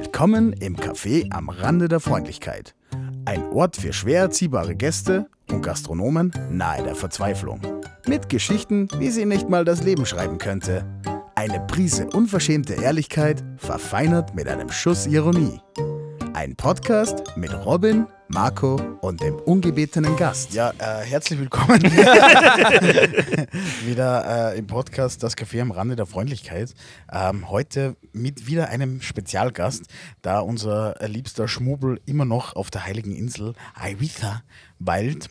Willkommen im Café am Rande der Freundlichkeit. Ein Ort für schwer erziehbare Gäste und Gastronomen nahe der Verzweiflung. Mit Geschichten, wie sie nicht mal das Leben schreiben könnte. Eine Prise unverschämte Ehrlichkeit, verfeinert mit einem Schuss Ironie. Ein Podcast mit Robin, Marco und dem ungebetenen Gast. Ja, äh, herzlich willkommen wieder äh, im Podcast Das Café am Rande der Freundlichkeit. Ähm, heute mit wieder einem Spezialgast, da unser liebster Schmubel immer noch auf der heiligen Insel Ibiza weilt.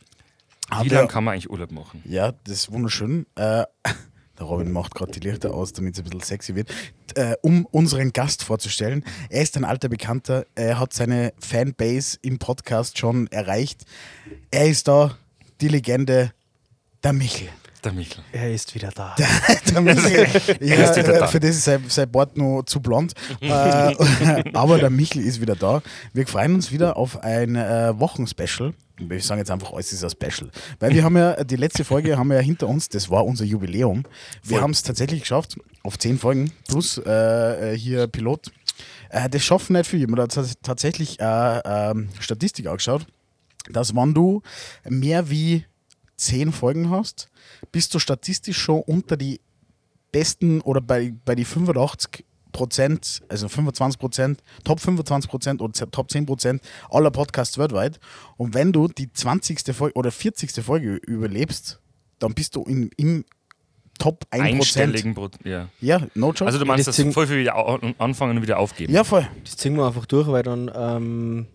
Wie lange kann man eigentlich Urlaub machen? Ja, das ist wunderschön. Äh, der Robin macht gerade die Lichter aus, damit es ein bisschen sexy wird. Äh, um unseren Gast vorzustellen. Er ist ein alter Bekannter. Er hat seine Fanbase im Podcast schon erreicht. Er ist da, die Legende, der Michel. Der Michel. Er ist wieder da. Der Michel, ja, Er ist wieder da. für das ist sein, sein Bart noch zu blond. äh, aber der Michel ist wieder da. Wir freuen uns wieder auf ein äh, Wochenspecial. Wir sagen jetzt einfach, alles ist ein Special. Weil wir haben ja, die letzte Folge haben wir ja hinter uns, das war unser Jubiläum. Wir haben es tatsächlich geschafft, auf zehn Folgen plus äh, äh, hier Pilot. Äh, das schaffen nicht viele. Man hat tats- tatsächlich äh, ähm, Statistik angeschaut, dass wenn du mehr wie zehn Folgen hast, bist du statistisch schon unter die besten oder bei, bei die 85 Prozent, also 25 Prozent, Top 25 Prozent oder Top 10 Prozent aller Podcasts weltweit. Und wenn du die 20. Folge oder 40. Folge überlebst, dann bist du im, im Top 1 Prozent. Einstelligen Pro ja. Ja, no joke. Also du meinst, Das dass Ding- voll viel wieder anfangen und wieder aufgeben? ja, voll. Das ziehen wir einfach durch, weil dann ähm,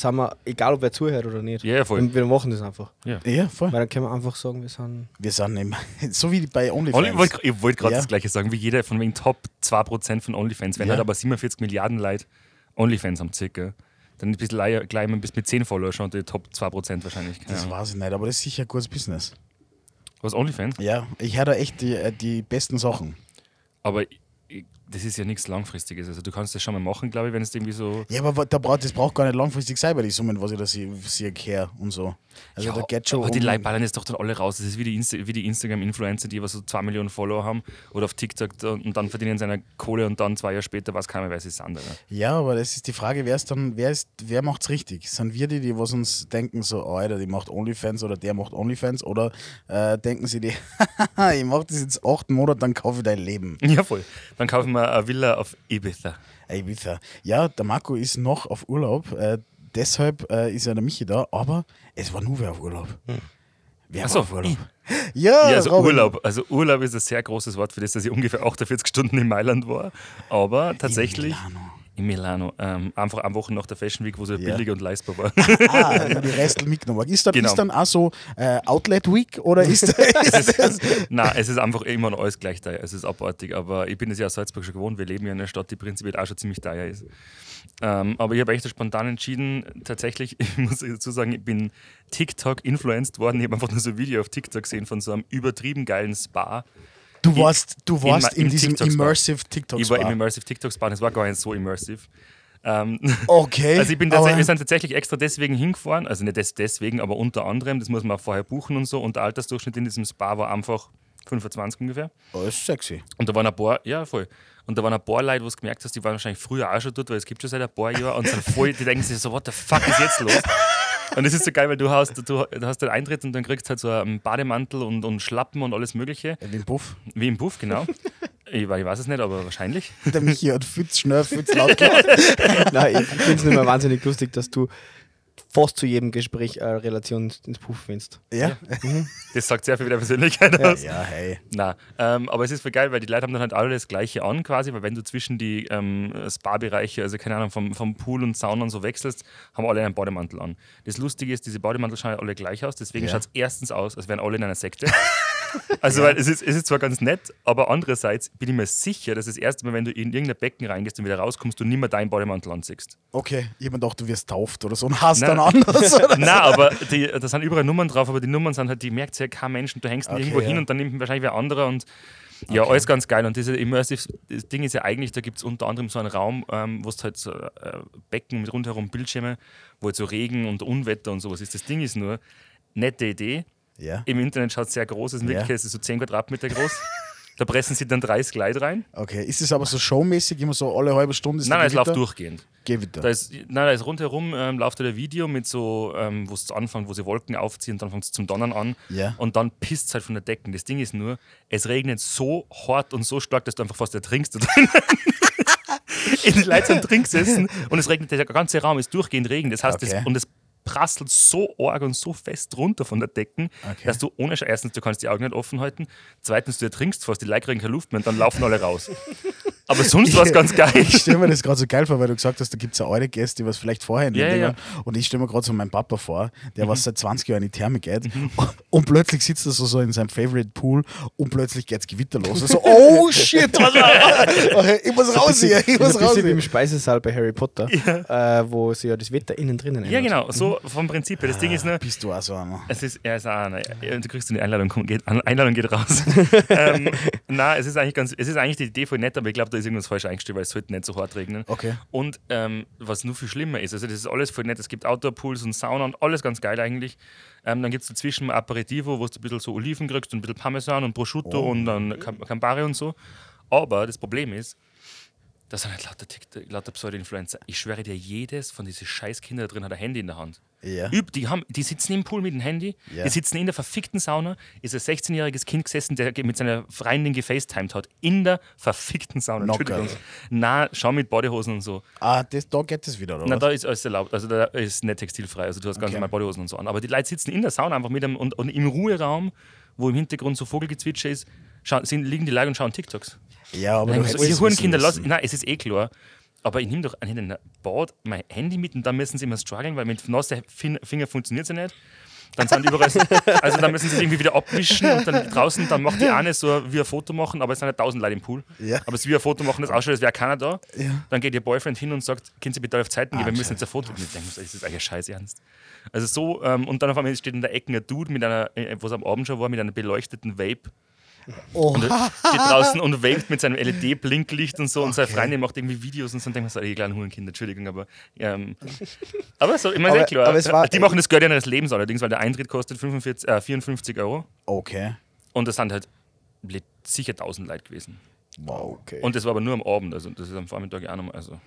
sind wir, egal ob wer zuhört oder nicht. Ja, voll. Und wir machen das einfach. Ja, voll. Weil dann können wir einfach sagen, wir sind. Wir sind im, so wie bei Only, OnlyFans. ich wollte ich wollt gerade das gleiche sagen, wie jeder von wegen Top 2% von OnlyFans. Wenn halt aber 47 Milliarden Leute OnlyFans haben, circa, dann bist du gleich gleich mal bis mit 10 Follower schon die Top 2% wahrscheinlich. Keine Das Ahnung. weiß ich nicht, aber das ist sicher ein gutes Business. Was OnlyFans? Ja, ich höre da echt die, äh, die besten Sachen. Aber ich, das ist ja nichts Langfristiges. Also du kannst das schon mal machen, glaube ich, wenn es irgendwie so. Ja, aber da braucht, das braucht gar nicht langfristig sein bei den Summen, was ich da sehe, sehe her und so. Also da geht schon aber die um- Leute ballern jetzt doch dann alle raus. Das ist wie die, Insta wie die Instagram-Influencer, die was so 2 Millionen Follower haben oder auf TikTok und dann verdienen sie eine Kohle und dann zwei Jahre später weiß keiner, sie sind. Alter. Ja, aber das ist die Frage, wer ist dann, wer ist, wer macht's richtig? Sind wir die, die was uns denken, so, oh, Alter, die macht OnlyFans oder der macht OnlyFans oder äh, denken sie die, ich mach das jetzt acht Monate, dann kaufe ich dein Leben. Ja, voll. Dann kaufen wir eine Villa auf Ibiza. Ey, Ibiza. Ja, der Marco ist noch auf Urlaub, äh, deshalb äh, ist ja der Michi da, aber es war nur wer auf Urlaub. Wer Ach so, auf Urlaub? ich. Ja, Ja, also Robin. Urlaub. Also Urlaub ist ein sehr großes Wort für das, dass ich ungefähr 48 Stunden in Mailand war. Aber tatsächlich Milano. In Milano. Ähm, einfach am Wochen nach der Fashion Week, wo es ja billig und leistbar war. Ah, nur die Restel mitgenommen. Ist dann, Genau. ist dann auch so äh, Outlet Week oder ist, ist das? Nein, es ist einfach immer noch alles gleich teuer. Es ist abartig. Aber ich bin es ja aus Salzburg schon gewohnt. Wir leben ja in einer Stadt, die prinzipiell auch schon ziemlich teuer ist. Ähm, aber ich habe echt spontan entschieden, tatsächlich, ich muss dazu sagen, ich bin TikTok-influenced worden. Ich habe einfach nur so ein Video auf TikTok gesehen von so einem übertrieben geilen Spa. Du warst, du in warst ma- in, im diesem TikTok-Spa. Immersive TikTok Ich war im. Immersive TikTok-Spa, das war gar nicht so immersive. Ähm, Okay. Also ich bin wir sind tatsächlich extra deswegen hingefahren, also nicht des, deswegen, aber unter anderem, das muss man auch vorher buchen und so. Und der Altersdurchschnitt in diesem Spa war einfach 25 ungefähr. Oh, ist sexy. Und da waren ein paar, ja voll. Und da waren ein paar Leute, wo du gemerkt hast, die waren wahrscheinlich früher auch schon dort, weil es gibt schon seit ein paar Jahren und sind voll, die denken sich so, what the fuck ist jetzt los? Und das ist so geil, weil du hast, du, du hast den Eintritt und dann kriegst halt so einen Bademantel und, und Schlappen und alles Mögliche. Wie ein Puff. Wie im Buff, genau. Ich, ich weiß es nicht, aber wahrscheinlich. Der Michi hat viel zu schnell, viel zu laut gelacht. Nein, ich finde es nicht mehr wahnsinnig lustig, dass du fast zu jedem Gespräch eine Relation ins Puff findest. Ja? Das sagt sehr viel über deine Persönlichkeit Ja, aus. ja, hey. Na, ähm, aber es ist voll geil, weil die Leute haben dann halt alle das Gleiche an quasi, weil wenn du zwischen die ähm, Spa-Bereiche, also keine Ahnung, vom, vom Pool und Sauna und so wechselst, haben alle einen Bademantel an. Das Lustige ist, diese Bademantel schauen ja alle gleich aus, deswegen Ja. schaut es erstens aus, als wären alle in einer Sekte. Also, weil es ist, es ist zwar ganz nett, aber andererseits bin ich mir sicher, dass das erste Mal, wenn du in irgendein Becken reingehst und wieder rauskommst, du nicht mehr deinen Bademantel anziehst. Okay, jemand dachte, du wirst tauft oder so und hast Nein. dann anders. Nein, aber die, da sind überall Nummern drauf, aber die Nummern sind halt, die merkt ja kein Mensch und du hängst Okay, irgendwo hin ja. und dann nimmt wahrscheinlich wer anderer und ja, Okay. alles ganz geil. Und dieses Immersive das Ding ist ja eigentlich, da gibt es unter anderem so einen Raum, ähm, wo es halt so äh, Becken mit rundherum Bildschirme, wo halt so Regen und Unwetter und sowas ist. Das Ding ist nur, nette Idee. Ja. Im Internet schaut es sehr groß aus, in Ja. Wirklichkeit ist es so 10 Quadratmeter groß. Da pressen sie dann 30 Leute rein. Okay, ist es aber so showmäßig, immer so alle halbe Stunde? Ist Nein, nein, es läuft durchgehend. Gewitter. Da ist, nein, da ist rundherum ähm, läuft da ein Video mit so, ähm, wo es anfängt, wo sie Wolken aufziehen, dann fängt es zum Donnern an Ja. und dann pisst es halt von der Decke. Das Ding ist nur, es regnet so hart und so stark, dass du einfach fast ertrinkst da drinnen. In die Leute sind drin gesessen und es regnet, der ganze Raum ist durchgehend Regen. Das heißt, Okay. das, und es prasselt so arg und so fest runter von der Decken, Okay. dass du ohne Sch- erstens, du kannst die Augen nicht offen halten, zweitens, du ertrinkst fast, die Leute kriegen keine Luft mehr und dann laufen alle raus. Aber sonst war es ganz geil. Ich stelle mir das gerade so geil vor, weil du gesagt hast, da gibt es ja eure Gäste, die was vielleicht vorher in Ja, ja. Und ich stelle mir gerade so meinen Papa vor, der was seit 20 Jahren in die Therme geht und plötzlich sitzt er so, so in seinem Favorite Pool und plötzlich geht's Gewitter los. So, oh shit, was, ich muss raus hier, ich muss raus hier. im Speisesaal bei Harry Potter, äh, wo sie ja das Wetter innen drinnen Ja, ändert. genau, so vom Prinzip. Das Ding ist nur, Bist du auch so einer? Es ist, er ist auch einer. Ja, Du kriegst eine Einladung, komm, geht, Einladung geht raus. ähm, na, es ist eigentlich ganz, es ist eigentlich die Idee voll nett, aber ich glaube, da ist irgendwas falsch eingestellt, weil es sollte nicht so hart regnen. Okay. Und ähm, was nur viel schlimmer ist, also das ist alles voll nett, es gibt Outdoor-Pools und Sauna und alles ganz geil eigentlich. Ähm, dann gibt es dazwischen ein Aperitivo, wo du ein bisschen so Oliven kriegst und ein bisschen Parmesan und Prosciutto Oh. und dann Cam- Campari und so. Aber das Problem ist, das sind halt lauter, lauter Pseudo-Influencer. Ich schwöre dir, jedes von diesen scheiß Kindern da drin hat ein Handy in der Hand. Ja. Üb, die, haben, die sitzen im Pool mit dem Handy, Ja. die sitzen in der verfickten Sauna, ist ein 16-jähriges Kind gesessen, der mit seiner Freundin gefacetimed hat. In der verfickten Sauna. Entschuldigung. Na, schau mit Bodyhosen und so. Ah, das, da geht es wieder, oder? Na, da ist alles erlaubt. Also da ist nicht textilfrei. Also du hast ganz Okay. normal Bodyhosen und so an. Aber die Leute sitzen in der Sauna einfach mit einem und, und im Ruheraum, wo im Hintergrund so Vogelgezwitscher ist, schau, sind, liegen die Leute und schauen TikToks. Ja, aber Nein, du also, ihr es Hurenkinder, wissen lass, müssen. nein, es ist eh klar. Aber ich nehme doch in den Bad mein Handy mit und dann müssen sie immer strugglen, weil mit nassen Fin- Finger funktioniert es ja nicht. Dann sind überall, so- also dann müssen sie es irgendwie wieder abwischen und dann draußen, dann macht die eine so wie ein Foto machen, aber es sind nicht tausend Leute im Pool. Ja. Aber es ist wie ein Foto machen, das ausschaut, als wäre keiner da. Ja. Dann geht ihr Boyfriend hin und sagt, können Sie bitte auf Zeiten gehen, wir müssen jetzt ein Foto mit denken. Das ist eigentlich scheiß ernst. Also so, ähm, und dann auf einmal steht in der Ecke ein Dude mit einer, äh, was am Abend schon war, mit einer beleuchteten Vape Oh, steht draußen und vapet mit seinem LED-Blinklicht und so und seine Okay. Freundin macht irgendwie Videos und so und denkt man so, ey, kleinen Hurenkind, Entschuldigung, aber ähm, aber so, ich meine, Aber- klar. aber war- die machen das Geld ihres Lebens allerdings, weil der Eintritt kostet 45, äh, 54 Euro okay. und das sind halt sicher 1000 Leute gewesen. Wow. Okay. Und das war aber nur am Abend, also das ist am Vormittag ja auch nochmal, also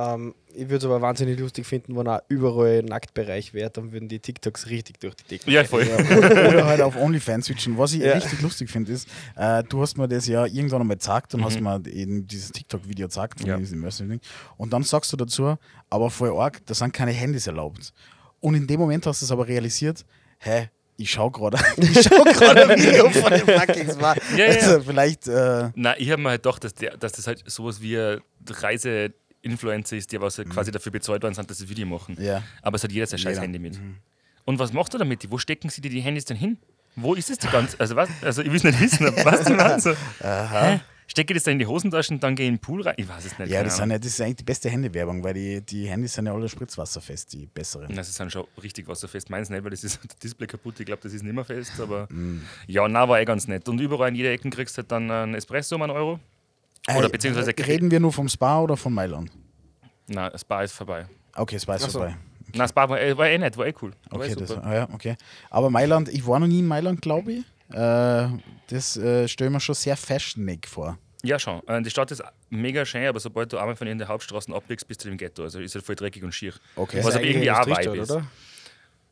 Ähm, ich würde es aber wahnsinnig lustig finden, wenn auch überall Nacktbereich wäre, dann würden die TikToks richtig durch die Decke. ja, voll. Oder halt auf OnlyFans switchen. Was ich Ja. richtig lustig finde, ist, äh, du hast mir das ja irgendwann einmal gezeigt und Mhm. hast mir eben dieses TikTok-Video gezeigt von Ja. Und dann sagst du dazu, aber voll arg, da sind keine Handys erlaubt. Und in dem Moment hast du es aber realisiert, hä, ich schau gerade ich schau gerade ein Video von dem fucking Spa. Ja, ja, ja. Also vielleicht, äh, Nein, ich habe mir halt gedacht, dass, der, dass das halt sowas wie ein Reise-Influencer ist, die was halt quasi dafür bezahlt worden sind, dass sie Video machen. Mhm. ja. Aber es hat jeder sein scheiß Jeder. Mhm. Handy mit. Und was macht er damit? Wo stecken sie dir die Handys denn hin? Wo ist es die ganze Also, was? Also ich will es nicht wissen, aber was du meinst? Hä? Stecke das da in die Hosentaschen und dann gehe ich in den Pool rein? Ich weiß es nicht. Ja, das, sind ja, das ist eigentlich die beste Handywerbung, weil die, die Handys sind ja alle spritzwasserfest, die besseren. Das ist dann schon richtig wasserfest. Meins nicht, weil das ist das Display kaputt. Ich glaube, das ist nicht mehr fest. Aber Mhm. ja, na war eh ganz nett. Und überall in jeder Ecke kriegst du halt dann einen Espresso um einen Euro. Oder beziehungsweise reden wir nur vom Spa oder von Mailand? Na, das Spa ist vorbei. Okay, Spa ist so. vorbei. Na, das Spa war, eh- war eh nett, war eh cool. War Okay, eh das, ah ja, okay. Aber Mailand, ich war noch nie in Mailand, glaube ich. Äh, das äh, stelle ich mir schon sehr fashionig vor. Ja, schon. Äh, Die Stadt ist mega schön, aber sobald du einmal von in der Hauptstraßen abbiegst, bist du im Ghetto. Also ist halt voll dreckig und schier. Okay. Was aber irgendwie auch Vibe ist. oder?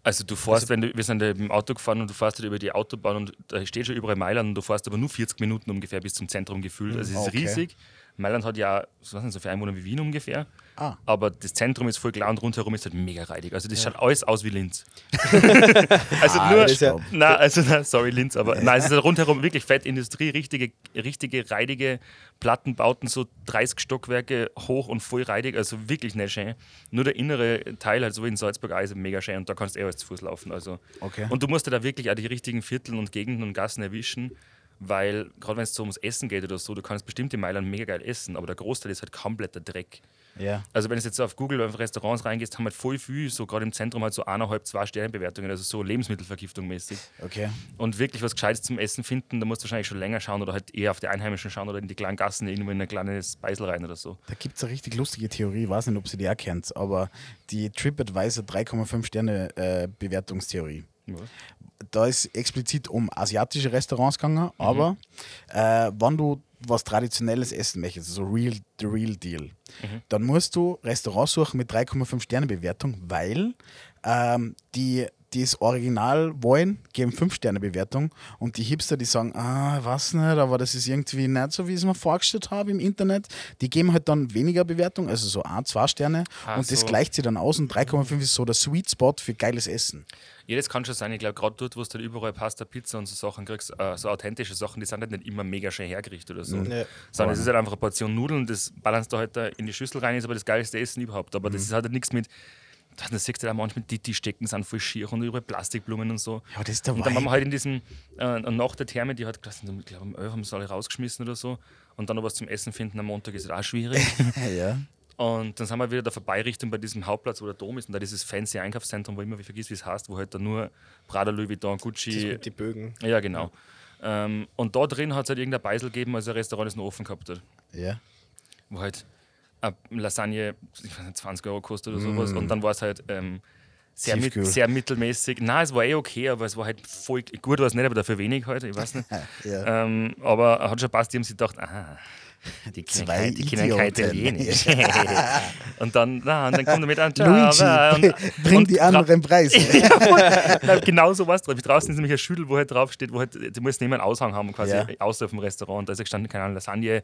Also du fährst, wenn du, wir sind da im Auto gefahren und du fährst halt über die Autobahn und da steht schon überall Mailand und du fährst aber nur 40 Minuten ungefähr bis zum Zentrum gefühlt. Also es ist Okay. riesig. Mailand hat ja so, so viele Einwohner wie Wien ungefähr. Ah. Aber das Zentrum ist voll klar und rundherum ist halt mega reidig. Also das schaut alles aus wie Linz. also Ah, nur, ja- na, also na, sorry Linz, aber nein, es ist halt rundherum wirklich Fettindustrie, richtige, richtige reidige Plattenbauten, so 30 Stockwerke hoch und voll reidig, also wirklich nicht schön. Nur der innere Teil, halt so wie in Salzburg, ist mega schön und da kannst du eh alles zu Fuß laufen. Also. Okay. Und du musst da wirklich auch die richtigen Viertel und Gegenden und Gassen erwischen, weil gerade wenn es so ums Essen geht oder so, du kannst bestimmt in Mailand mega geil essen, aber der Großteil ist halt kompletter Dreck. Ja. Also wenn du jetzt auf Google auf Restaurants reingehst, haben halt voll viel, so gerade im Zentrum halt so eineinhalb, zwei Sternbewertungen, also so Lebensmittelvergiftung mäßig. Okay. Und wirklich was Gescheites zum Essen finden, da musst du wahrscheinlich schon länger schauen oder halt eher auf die Einheimischen schauen oder in die kleinen Gassen irgendwo in ein kleines Beisel rein oder so. Da gibt es eine richtig lustige Theorie, ich weiß nicht, ob sie die auch kennt, aber die TripAdvisor 3,5 Sterne äh, Bewertungstheorie. Da ist explizit um asiatische Restaurants gegangen, Mhm. aber äh, wenn du was Traditionelles essen möchtest, also real, the real deal, Mhm. dann musst du Restaurants suchen mit 3,5 Sterne Bewertung, weil ähm, die die das Original wollen, geben 5 Sterne Bewertung und die Hipster, die sagen, ah, was nicht, aber das ist irgendwie nicht so, wie ich es mir vorgestellt habe im Internet, die geben halt dann weniger Bewertung, also so 1, 2 Sterne Ach und das so. gleicht sich dann aus und 3,5 ist so der Sweet Spot für geiles Essen. Ja, das kann schon sein. Ich glaube, gerade dort, wo du halt überall Pasta, Pizza und so Sachen kriegst, äh, so authentische Sachen, die sind halt nicht immer mega schön hergerichtet oder so. Ja. Sondern es ist halt einfach eine Portion Nudeln, das balanced da halt da in die Schüssel rein, ist aber das geilste Essen überhaupt. Aber das ist halt nichts mit. Da siehst du halt auch manchmal die, die Stecken sind voll schier und überall Plastikblumen und so. Ja, das ist der Und dann waren wir halt in diesem, äh, nach der Therme, die hat ich glaube, um 11 haben sie alle rausgeschmissen oder so. Und dann noch was zum Essen finden am Montag ist halt auch schwierig. ja. Und dann sind wir wieder da vorbei Richtung bei diesem Hauptplatz, wo der Dom ist. Und da dieses fancy Einkaufszentrum, wo ich immer wie vergisst, wie es heißt, wo halt da nur Prada, Louis Vuitton, Gucci. die Bögen. Ja, genau. Ähm, und da drin hat es halt irgendein Beisel gegeben, als ein Restaurant das noch offen gehabt hat. ja. Wo halt Lasagne, ich weiß nicht, 20 Euro kostet oder sowas. Und dann war es halt ähm, sehr, mit, sehr mittelmäßig. Nein, es war eh okay, aber es war halt voll gut, war es nicht, aber dafür wenig halt, ich weiß nicht. ja. ähm, aber hat schon passt, die haben sich gedacht, aha, die Zwei die können kein. Italienisch. und dann, na, und dann kommt er mit an Luigi, und, bring und die anderen Preise. Nein, genau so was drauf. Draußen ist nämlich ein Schüttel, wo halt draufsteht, wo halt, du musst nicht mehr einen Aushang haben, quasi Ja. außer vom Restaurant. Und da ist ja gestanden, keine Ahnung, Lasagne,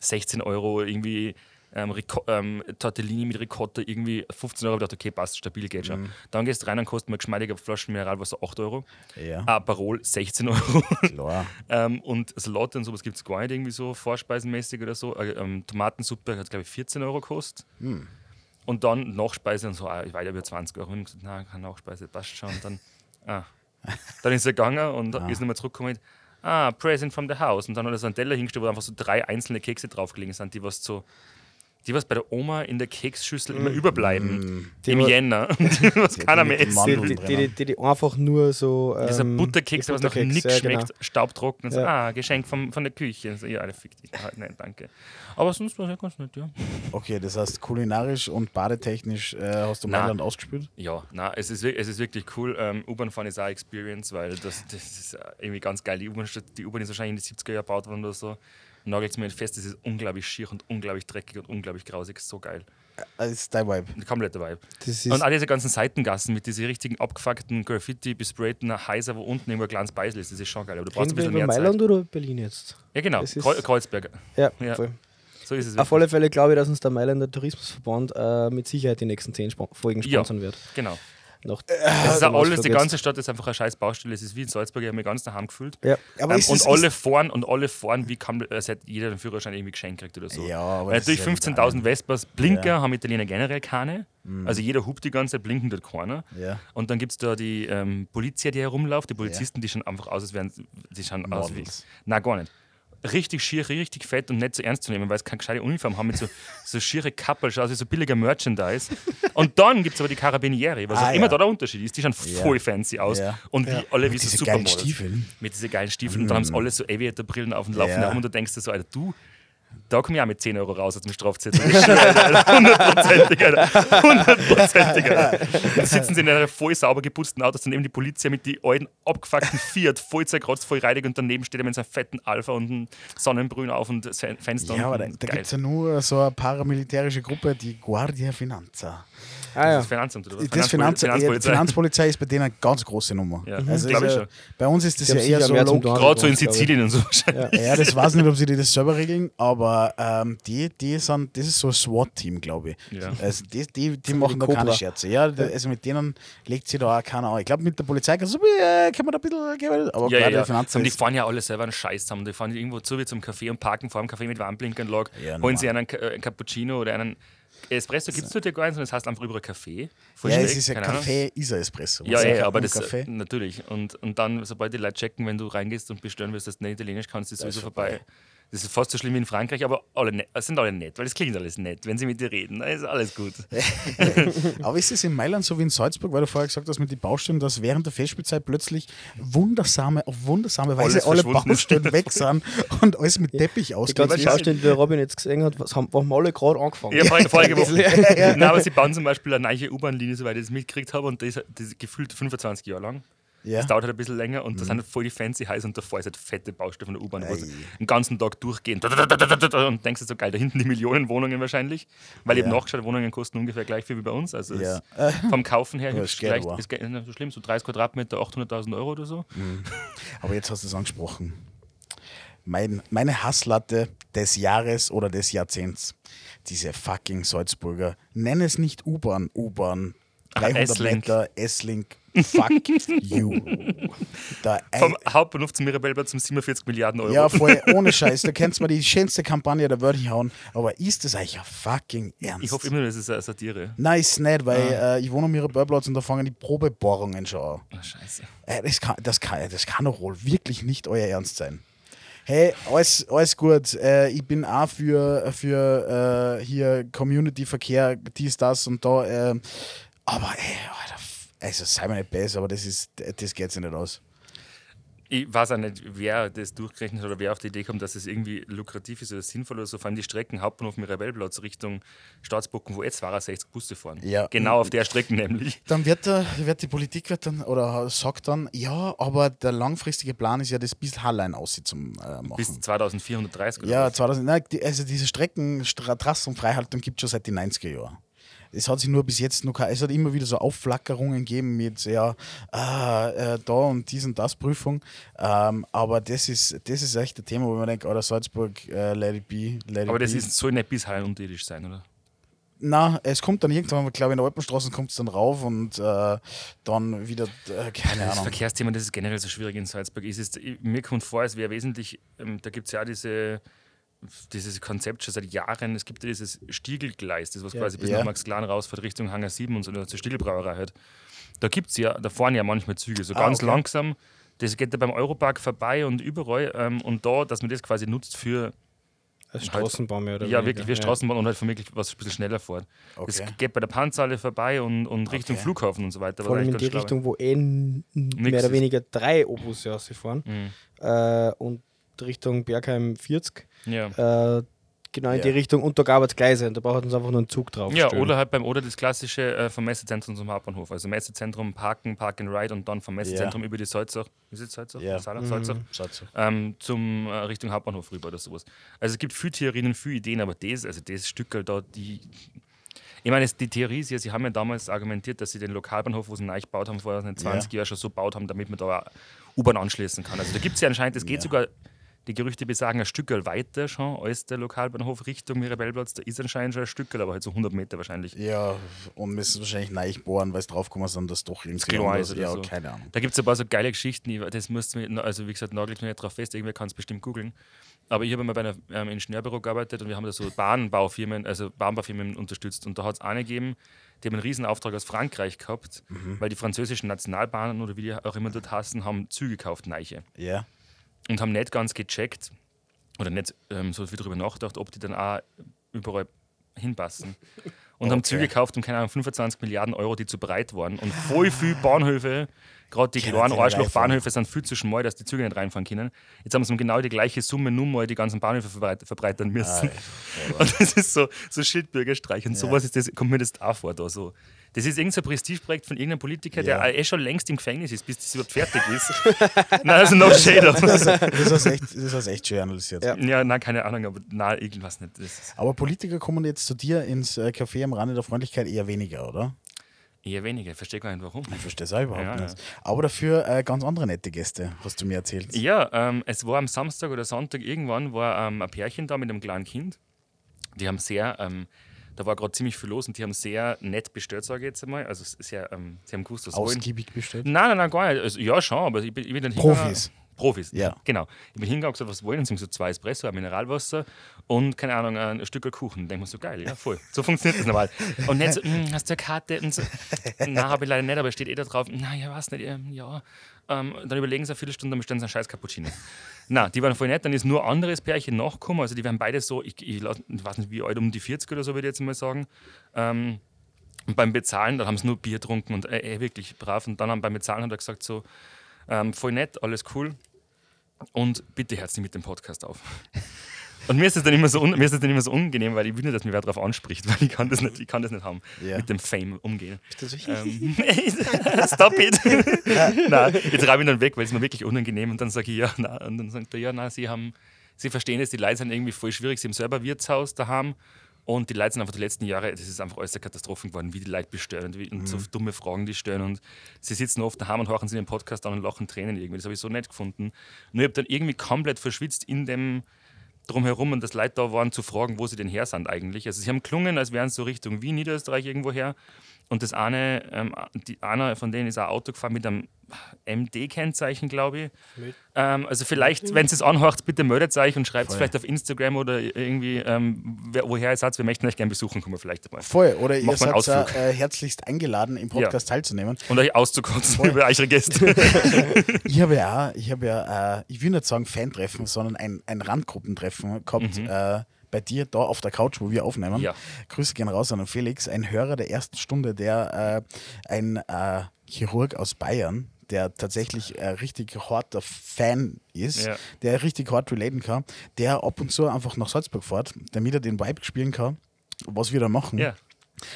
16 Euro, irgendwie ähm, ähm, Tortellini mit Ricotta, irgendwie 15 Euro. Ich dachte, okay, passt, stabil, geht Mhm. schon. Dann gehst du rein und kostet mal geschmeidige Flaschen Mineralwasser 8 Euro. ja, Ah, Parol 16 Euro. klar. ähm, und Salotte und sowas gibt es gar nicht irgendwie so vorspeisenmäßig oder so. Äh, ähm, Tomatensuppe hat, glaube ich, 14 Euro gekostet. Hm. Und dann Nachspeise und so, ah, weiter über 20 Euro. Und ich gesagt, nein, keine Nachspeise, passt schon. Und dann, ah. dann ist er gegangen und ist nochmal zurückgekommen mit, ah, Present from the House. Und dann hat er so einen Teller hingestellt, wo einfach so drei einzelne Kekse draufgelegen sind, die was so, die was bei der Oma in der Keksschüssel immer überbleiben. Die Im wa- Jänner. Die was keiner mehr. Mandeln Die, die, die, die, die einfach nur so. Ähm, Dieser Butterkeks, der was nach nichts ja, schmeckt, genau. staubtrocken. Und so, Ja. ah, Geschenk vom, von der Küche. Und So, ja, fick dich. Ah, Nein, danke. Aber sonst war es ja ganz nett, ja. Okay, das heißt, kulinarisch und badetechnisch äh, hast du. Mailand ausgespült? Ja, na, es ist, es ist wirklich cool. Ähm, U-Bahn fahren ist auch Experience, weil das, das ist äh, irgendwie ganz geil. Die U-Bahn die U-Bahn ist wahrscheinlich in den 70er Jahren gebaut worden oder so. Nagelt es mir fest, es ist unglaublich schier und unglaublich dreckig und unglaublich grausig. So geil. Das ist dein Vibe. Ein kompletter Vibe. Und all diese ganzen Seitengassen mit diesen richtigen abgefuckten Graffiti, besprayten Häuser, wo unten irgendwo ein kleines Beisel ist, das ist schon geil. Aber du brauchst reden ein bisschen mehr Zeit. Mailand oder Berlin jetzt? Ja, genau. Kreu- Kreuzberg. Ja, Ja. voll. So ist es. Auf alle Fälle glaube ich, dass uns der Mailänder Tourismusverband äh, mit Sicherheit die nächsten zehn Sp Folgen Ja. sponsern wird. Genau. Noch, Es ist auch alles, die ganze Stadt ist einfach eine scheiß Baustelle. Es ist wie in Salzburg, ich habe mich ganz daheim gefühlt. Ja. Aber ähm, ist und es- alle fahren und alle fahren, wie kann als hätte jeder den Führerschein irgendwie geschenkt kriegt oder so. Ja, aber Weil natürlich ist ja nicht 15.000 Vespas, Blinker Ja. Mhm. haben Italiener generell keine. Also jeder hupt die ganze Zeit, blinken dort keiner. Ja. Und dann gibt es da die ähm, Polizei, die herumläuft, die Polizisten, die schauen einfach aus, als wären die schauen aus wie. Nein, gar nicht. Richtig schier, richtig fett und nicht so ernst zu nehmen, weil sie keine gescheite Uniform haben mit so, so schiere Kappel, wie so billiger Merchandise. Und dann gibt es aber die Carabinieri, was Ah, auch immer ja. da der Unterschied ist. Die schauen Ja. voll fancy aus Ja. und wie alle wie so Supermodels. Mit diesen geilen Stiefeln. Und dann haben sie alle so Aviator-Brillen auf und laufen herum und du denkst dir so, Alter, du, da komme ich auch mit 10 Euro raus, als mich Strafzettel. Hundertprozentig, Alter. Hundertprozentig. Dann sitzen sie in einer voll sauber geputzten Autos, dann eben die Polizei mit die alten, abgefuckten Fiat, voll zerkratzt, voll reidig und daneben steht er mit seinem fetten Alpha und einem Sonnenbrühen auf und Fen- Fenster. Ja, aber und da, da gibt es ja nur so eine paramilitärische Gruppe, die Guardia Finanza. Ah ja. Das Finanzamt oder was? Das Finanz Finanzpol- Finanzpolizei. Finanzpolizei ist bei denen eine ganz große Nummer. Ja, also ist ich ja, schon. bei uns ist das ja eher so. Gerade so in. Sizilien und so wahrscheinlich. Ja, das weiß nicht, ob sie das selber regeln, aber ähm, die, die sind, das ist so ein SWAT-Team, glaube ich. Ja. Also die, die, die machen da keine Scherze. Ja, also mit denen legt sich da auch keiner an. Ich glaube, mit der Polizei kann, so, äh, kann man da ein bisschen, man- aber Ja, Guardia ja. Finanza Und die fahren ja alle selber einen Scheiß zusammen. Die fahren irgendwo zu wie zum Café und parken vor dem Café mit Warnblinkanlage, Ja, holen sich einen, äh, einen Cappuccino oder einen Espresso. Gibt es dort ja gar nicht, sondern es heißt einfach über. Voll ja, es ist ja Ahnung. Kaffee, ist ein Espresso. Ja, ja, sagt aber das Kaffee? natürlich. Und, und dann, sobald die Leute checken, wenn du reingehst und bestellen willst, dass du nicht Italienisch kannst, ist ist sowieso vorbei. vorbei. Das ist fast so schlimm wie in Frankreich, aber alle es sind alle nett, weil es klingt alles nett. Wenn sie mit dir reden, ist alles gut. Aber ist es in Mailand so wie in Salzburg, weil du vorher gesagt hast mit den Baustellen, dass während der Festspielzeit plötzlich wundersame, auf wundersame Weise Alles alle. Baustellen weg sind und alles mit Teppich Die ganzen weißt ist? du, Baustellen, die der Robin jetzt gesehen hat, was haben, haben alle gerade angefangen. Ja, vorige, vorige Woche. Nein, aber sie bauen zum Beispiel eine neue U-Bahn-Linie, soweit ich das mitgekriegt habe, und das, das ist gefühlt 25 Jahre lang. Ja. Das dauert halt ein bisschen länger und das sind halt voll die fancy Highs und davor ist halt fette Baustelle von der U-Bahn, wo sie Ei. den ganzen Tag durchgehen und denkst du so geil, da hinten die Millionenwohnungen wahrscheinlich, weil ich Ja. habe nachgeschaut, Wohnungen kosten ungefähr gleich viel wie bei uns, also Ja. vom Kaufen her ist gleich, ist nicht so schlimm, so 30 Quadratmeter, 800.000 Euro oder so. Aber jetzt hast du es angesprochen. Mein, meine Hasslatte des Jahres oder des Jahrzehnts. Diese fucking Salzburger. Nenn es nicht U-Bahn, U-Bahn. Ach, 300 S-Link. Meter, S-Link. Fuck you. Da, Vom Hauptbahnhof zum Mirabellplatz um 47 Milliarden Euro. ja, voll, ohne Scheiß. Da kennst du mal die schönste Kampagne der Welt hauen. Aber ist das eigentlich ein fucking Ernst? ich hoffe immer, das ist eine Satire. Nein, ist nicht, weil Ah. äh, ich wohne am Mirabellplatz und da fangen die Probebohrungen schon an. Oh, scheiße. Äh, das, kann, das, kann, das kann doch wohl wirklich nicht euer Ernst sein. Hey, alles, alles gut. Äh, ich bin auch für, für äh, hier Community-Verkehr, dies, das und da. Äh, aber ey, also sei mir nicht besser, aber das, ist, das geht sich nicht aus. Ich weiß auch nicht, wer das durchgerechnet hat oder wer auf die Idee kommt, dass es irgendwie lukrativ ist oder sinnvoll oder so. Vor allem die Strecken Hauptbahnhof Mirabellplatz Richtung Staatsbocken, wo jetzt 62 Busse fahren. Ja. Genau auf der Strecke nämlich. Dann wird, der, wird die Politik wird dann, oder sagt dann, ja, aber der langfristige Plan ist ja, das bis Hallein aussieht zum äh, machen. Bis 2430 oder Ja, was. 2000, nein, die, also diese Strecken, Stra Trassen und Freihaltung gibt es schon seit den 90er Jahren. Es hat sich nur bis jetzt noch kein, es hat immer wieder so Aufflackerungen gegeben mit ja, ah, äh, da und dies und das Prüfung. Ähm, aber das ist, das ist echt ein Thema, wo man denkt, oder Salzburg, äh, let it be, let it Aber das be. ist, soll nicht bis Hallen unterirdisch sein, oder? Na, es kommt dann irgendwann, glaube ich, in der Alpenstraßen kommt es dann rauf und äh, dann wieder, äh, keine Das Ahnung. Verkehrsthema, das ist generell so schwierig in Salzburg. Es ist, mir kommt vor, es wäre wesentlich, ähm, da gibt es ja auch diese, dieses Konzept schon seit Jahren, es gibt ja dieses Stiegelgleis, das was Ja. quasi bis Ja. nach Max Glan rausfährt, Richtung Hangar 7 und so, zur Stiegelbrauerei halt. Da gibt es ja, da fahren ja manchmal Züge, so Ah, ganz okay. langsam. Das geht da beim Europark vorbei und überall. Ähm, und da, dass man das quasi nutzt für, Als Straßenbahn mehr oder ja, weniger. wirklich für Straßenbahn und halt wirklich was ein bisschen schneller fährt. Das Okay. geht bei der Panzerhalle vorbei und, und Richtung Okay. Flughafen und so weiter. Vor allem in die Richtung, wo eh n- mehr oder weniger drei Obusse rausfahren. Mhm. Äh, und Richtung Bergheim 40. Ja. Äh, genau in Ja. die Richtung und da gab es Gleise und da braucht uns einfach nur einen Zug drauf. Ja, oder halt beim Oder das klassische äh, vom Messezentrum zum Hauptbahnhof. Also Messezentrum parken, Park and Ride und dann vom Messezentrum über die Salzach, ist es Salzach? Ja. Salzach? Mhm. Salzach? Schaut so. Ähm, zum äh, Richtung Hauptbahnhof rüber oder sowas. Also es gibt viele Theorien, viele Ideen, aber das, also das Stück halt da, die. Ich meine, die Theorie ist ja, sie haben ja damals argumentiert, dass sie den Lokalbahnhof, wo sie neu gebaut haben, vor 20 Jahren schon so gebaut haben, damit man da auch U-Bahn anschließen kann. Also da gibt es ja anscheinend, es geht Ja. sogar, die Gerüchte besagen, ein Stück weiter schon als der Lokalbahnhof Richtung Mirabellplatz. Da ist anscheinend schon ein Stück, aber halt so 100 Meter wahrscheinlich. Ja, und müssen wahrscheinlich neu bohren, weil es draufgekommen sind, dass doch irgendwie oder Ja, so. keine Ahnung. Da gibt es ein paar so geile Geschichten, ich- das müsst mir, also wie gesagt, nagelt mich nicht drauf fest, irgendwer kann es bestimmt googeln. Aber ich habe mal bei einem ähm, Ingenieurbüro gearbeitet und wir haben da so Bahnbaufirmen, also Bahnbaufirmen unterstützt. Und da hat es eine gegeben, die haben einen riesen Auftrag aus Frankreich gehabt, weil die französischen Nationalbahnen oder wie die auch immer dort hassen, haben Züge gekauft, neiche. Ja. Und haben nicht ganz gecheckt oder nicht ähm, so viel darüber nachgedacht, ob die dann auch überall hinpassen. Und haben Okay. Züge gekauft um, keine Ahnung, 25 Milliarden Euro, die zu breit waren. Und voll viele Bahnhöfe, gerade die kleinen Arschloch-Bahnhöfe, sind viel zu schmal, dass die Züge nicht reinfahren können. Jetzt haben sie um genau die gleiche Summe nur mal die ganzen Bahnhöfe verbreit verbreitern müssen. Und das ist so, so Schildbürgerstreich. Und sowas ist das, kommt mir das auch vor. Da so. Das ist irgendein Prestigeprojekt von irgendeinem Politiker, Ja. der eh schon längst im Gefängnis ist, bis das überhaupt fertig ist. Nein, also no shade. aber- Das, das, hast echt, das hast echt schön analysiert. Ja. ja, nein, keine Ahnung, aber nein, irgendwas nicht. Aber Politiker kommen jetzt zu dir ins äh, Café am Rande der Freundlichkeit eher weniger, oder? eher weniger. Ich verstehe gar nicht, warum. Ich verstehe es auch überhaupt Ja, nicht. Aber dafür äh, ganz andere nette Gäste, hast du mir erzählt. Ja, ähm, es war am Samstag oder Sonntag irgendwann war ähm, ein Pärchen da mit einem kleinen Kind. Die haben sehr, ähm, da war gerade ziemlich viel los und die haben sehr nett bestellt, sage ich jetzt einmal. Also sehr, ähm, sie haben gewusst, was sie wollen. Ausgiebig bestellt. Nein, nein, nein, gar nicht. Also, ja, schon, aber ich bin, ich bin dann Profis. hingegangen- Profis, Ja. Genau. Ich bin hingegangen und gesagt, was wollen? Und sie so zwei Espresso, ein Mineralwasser und, keine Ahnung, ein Stück Kuchen. Denke mir so, geil, ja, voll. So funktioniert das normal. Und nicht so, "Mm, hast du eine Karte? Und so, na, habe ich leider nicht, aber steht eh da drauf. Na, ja, weiß nicht, ähm, ja. Ähm, dann überlegen sie eine Viertelstunde, dann bestellen sie einen scheiß Cappuccino. Na, die waren voll nett. Dann ist nur ein anderes Pärchen nachgekommen. Also, die waren beide so, ich, ich, ich weiß nicht, wie alt, um die 40 oder so, würde ich jetzt mal sagen. Ähm, und beim Bezahlen, dann haben sie nur Bier getrunken und äh, äh, wirklich brav. Und dann haben, beim Bezahlen hat er gesagt so, ähm, voll nett, alles cool. Und bitte herzlich mit dem Podcast auf. Und mir ist es dann immer so, un, mir ist es dann immer so unangenehm, weil ich will nicht, dass mich wer darauf anspricht, weil ich kann das nicht, ich kann das nicht haben, Ja. mit dem Fame umgehen. Das ist- Ähm, Stop it! nein, jetzt reibe ich ihn dann weg, weil es mir wirklich unangenehm und dann sage ich, ja, na, und dann sagt er, ja, na, sie haben, sie verstehen es, die Leute sind irgendwie voll schwierig, sie haben selber Wirtshaus daheim und die Leute sind einfach die letzten Jahre, das ist einfach alles eine Katastrophe geworden, wie die Leute bestellen und, wie, und so dumme Fragen die stellen und sie sitzen oft daheim und horchen sich den Podcast an und lachen Tränen irgendwie, das habe ich so nett gefunden. Nur ich habe dann irgendwie komplett verschwitzt in dem drumherum und das Leute da waren zu fragen, wo sie denn her sind eigentlich. Also sie haben klungen, als wären sie so Richtung Wien, Niederösterreich irgendwo her. Und das eine, ähm, die, einer von denen ist ein Auto gefahren mit einem MD-Kennzeichen, glaube ich. Ähm, also vielleicht, wenn es es anhört, bitte meldet euch und schreibt es vielleicht auf Instagram oder irgendwie, ähm, wer, woher ihr seid. Wir möchten euch gerne besuchen, kommen wir vielleicht mal. Voll, oder ihr Mach mal einen seid Ausflug. äh, herzlichst eingeladen, im Podcast teilzunehmen. Und euch auszukotzen über eure Gäste. Ich habe ja, auch- ich habe ja, äh, ich will nicht sagen Fan-Treffen, sondern ein, ein Randgruppentreffen gehabt äh, bei dir da auf der Couch, wo wir aufnehmen. Ja. Grüße gehen raus an den Felix, ein Hörer der ersten Stunde, der äh, ein äh, Chirurg aus Bayern, der tatsächlich ein richtig harter Fan ist, Ja. der richtig hart relaten kann, der ab und zu einfach nach Salzburg fährt, damit er den Vibe spielen kann, was wir da machen. ja.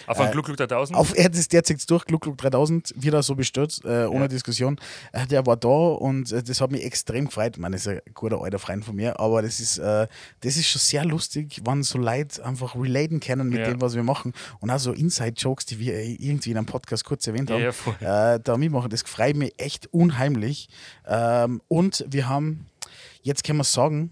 Auf ein Äh, Gluck Gluck 3000. Auf, er es derzeit durch, Gluck Gluck 3000, wieder so bestört, äh, ohne Ja. Diskussion. Äh, der war da und äh, das hat mich extrem gefreut. Das ist ein guter alter Freund von mir, aber das ist, äh, das ist schon sehr lustig, wann so Leute einfach relaten können mit Ja. dem, was wir machen. Und auch so Inside-Jokes, die wir irgendwie in einem Podcast kurz erwähnt haben, ja, äh, da mitmachen. Das freut mich echt unheimlich. Ähm, und wir haben, jetzt können wir sagen,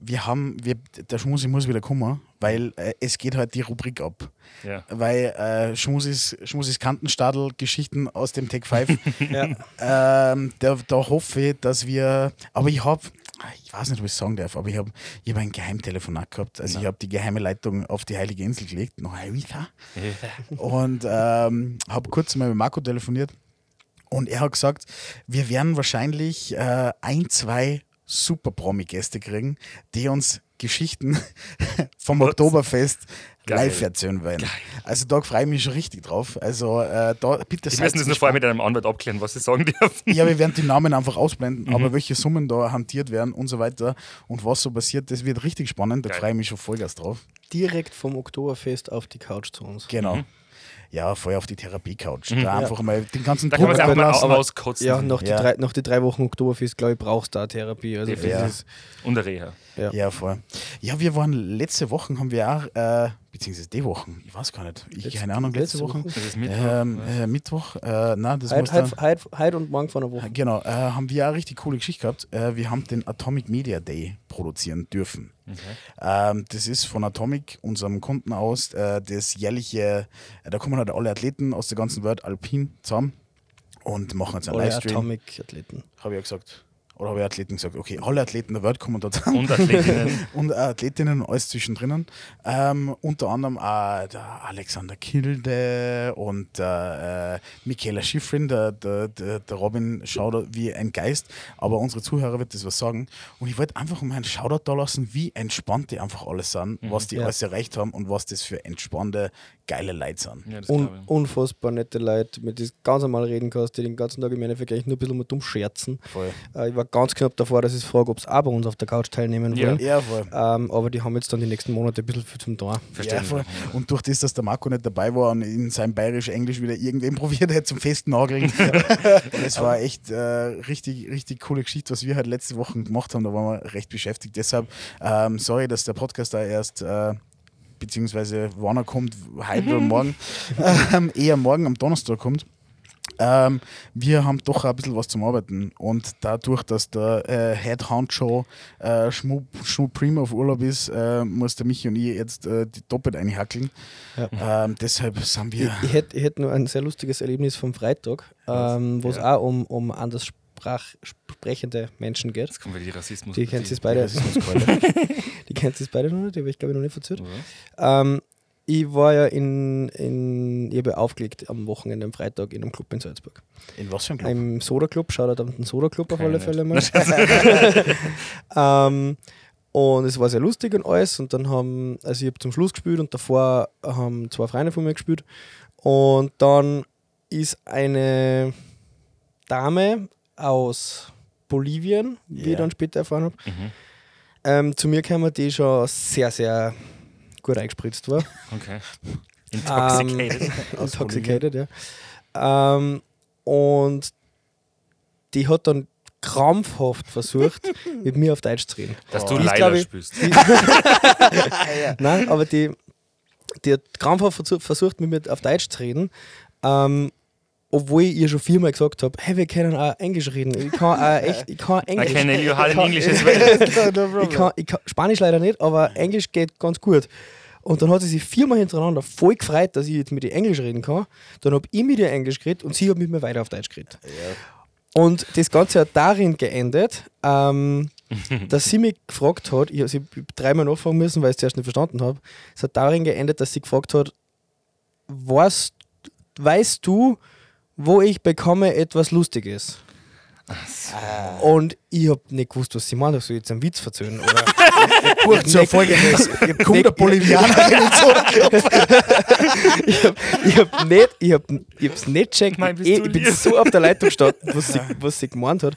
wir haben, wir, der Schmusi muss wieder kommen, weil äh, es geht halt die Rubrik ab. Ja. weil äh, Schmusis, Schmusis Kantenstadel Geschichten aus dem Tech 5, Ja. ähm, da, da hoffe ich, dass wir, aber ich habe, ich weiß nicht, was ich sagen darf, aber ich habe ich hab ein Geheimtelefonat gehabt, also ich habe die geheime Leitung auf die Heilige Insel gelegt, noch ein wieder, und ähm, habe kurz mal mit Marco telefoniert und er hat gesagt, wir werden wahrscheinlich äh, ein, zwei super Promi-Gäste kriegen, die uns Geschichten vom Was? Oktoberfest Geil. live erzählen wollen. Also da freue ich mich schon richtig drauf. Also äh, da bitte Sie seid müssen das nur vorher mit einem Anwalt abklären, was sie sagen dürfen. ja, wir werden die Namen einfach ausblenden, Mhm. aber welche Summen da hantiert werden und so weiter und was so passiert, das wird richtig spannend. Da Geil. freue ich mich schon Vollgas drauf. Direkt vom Oktoberfest auf die Couch zu uns. Genau. Ja, voll auf die Therapie-Couch. Mhm. Da einfach mal den ganzen Da kann man Druck sich einfach mal auskotzen. Ja, nach, Die Ja. drei, nach die drei Wochen Oktoberfest, glaube ich, brauchst du da Therapie. Also Definitiv. ist, Und der Reha. Ja. Ja, voll. Ja, wir waren letzte Woche, haben wir auch, äh, beziehungsweise die Wochen, ich weiß gar nicht, ich Letzte- keine Ahnung, letzte, letzte Woche. Woche? Das ist Mittwoch. Ähm, äh, Mittwoch, äh, nein, das muss Heute, dann, und morgen vor einer Woche. Genau, äh, haben wir auch eine richtig coole Geschichte gehabt. Äh, wir haben den Atomic Media Day produzieren dürfen. Ähm, das ist von Atomic, unserem Kunden aus, äh, das jährliche, äh, da kommen halt alle Athleten aus der ganzen Welt alpin zusammen und machen jetzt einen Alle Livestream. Atomic-Athleten. Habe ich ja gesagt. Oder habe ich Athleten gesagt? Okay, alle Athleten der Welt kommen dort zusammen. Und Athletinnen. und äh, Athletinnen und alles zwischendrin. Ähm, unter anderem äh, der Alexander Kilde und äh, äh, Michaela Schifrin, der, der, der, der Robin schaut da wie ein Geist, aber unsere Zuhörer wird das was sagen. Und ich wollte einfach mal einen Shoutout da lassen, wie entspannt die einfach alles sind, was die Ja. alles erreicht haben und was das für entspannte, geile Leute sind. Ja, Un unfassbar nette Leute, mit denen du ganz normal reden kannst, die den ganzen Tag im Endeffekt eigentlich nur ein bisschen mal dumm scherzen. Voll. Äh, ich war ganz knapp davor, dass ich frage, ob sie auch bei uns auf der Couch teilnehmen Ja. wollen. Ja, voll. Ähm, aber die haben jetzt dann die nächsten Monate ein bisschen viel zum Tor. Ja, Verständlich. voll. Und durch das, dass der Marco nicht dabei war und in seinem bayerisch-englisch wieder irgendwem probiert hat zum Festnageln. und es war echt äh, richtig, richtig coole Geschichte, was wir halt letzte Woche gemacht haben. Da waren wir recht beschäftigt. Deshalb, ähm, sorry, dass der Podcast da erst, äh, beziehungsweise wann er kommt, heute oder morgen, ähm, eher morgen am Donnerstag kommt. Ähm, wir haben doch ein bisschen was zum Arbeiten und dadurch, dass der äh, Head Honcho äh, Schmu, Schmu Prima auf Urlaub ist, äh, muss der Michi und ich jetzt äh, die doppelt einhackeln. Ja. Ähm, deshalb sind Ich, wir. ich hätte ich hätt nur ein sehr lustiges Erlebnis vom Freitag, ähm, wo es Ja. auch um, um anders sprach, sprechende Menschen geht. Jetzt kommen wir die Rassismus. Die kennt es beide, die kennt es beide noch nicht, die habe ich glaube ich noch nicht erzählt. Ja. Ähm, ich war ja in, in ich habe ja aufgelegt am Wochenende, am Freitag in einem Club in Salzburg. In was für ein Club? Im Soda Club, schaut an den Soda Club auf alle Fälle mal. ähm, und es war sehr lustig und alles. Und dann haben, also ich habe zum Schluss gespielt und davor haben zwei Freunde von mir gespielt. Und dann ist eine Dame aus Bolivien, wie ich dann später erfahren habe, Mhm. Ähm, zu mir kamen die schon sehr, sehr gut eingespritzt war. Okay. Intoxicated. Ähm, intoxicated, ja. Ähm, und die hat dann krampfhaft versucht, mit mir auf Deutsch zu reden. Dass Oh. du ich- spielst. Nein, aber die, die hat krampfhaft versu- versucht, mit mir auf Deutsch zu reden. Ähm, obwohl ich ihr schon viermal gesagt habe, hey, wir können auch Englisch reden. Ich kann auch echt, ich kann I Englisch. can you in English as well. ich kann, ich kann Spanisch leider nicht, aber Englisch geht ganz gut. Und dann hat sie sich viermal hintereinander voll gefreut, dass ich jetzt mit ihr Englisch reden kann. Dann habe ich mit ihr Englisch geredet und sie hat mit mir weiter auf Deutsch geredet. Und das Ganze hat darin geendet, ähm, dass sie mich gefragt hat, ich habe sie dreimal nachfragen müssen, weil ich es zuerst nicht verstanden habe. Es hat darin geendet, dass sie gefragt hat, weißt, weißt du, wo ich bekomme etwas Lustiges? Und ich habe nicht gewusst, was sie meint. Soll ich jetzt einen Witz verzögern? Oder Kurz so folgendes. Kommt der Bolivianer in so ich habe ich hab nicht, ich hab, ich hab's nicht gecheckt. Mein, bist ich, du ich bin so auf der Leitung gestanden, was sie, was sie gemeint hat.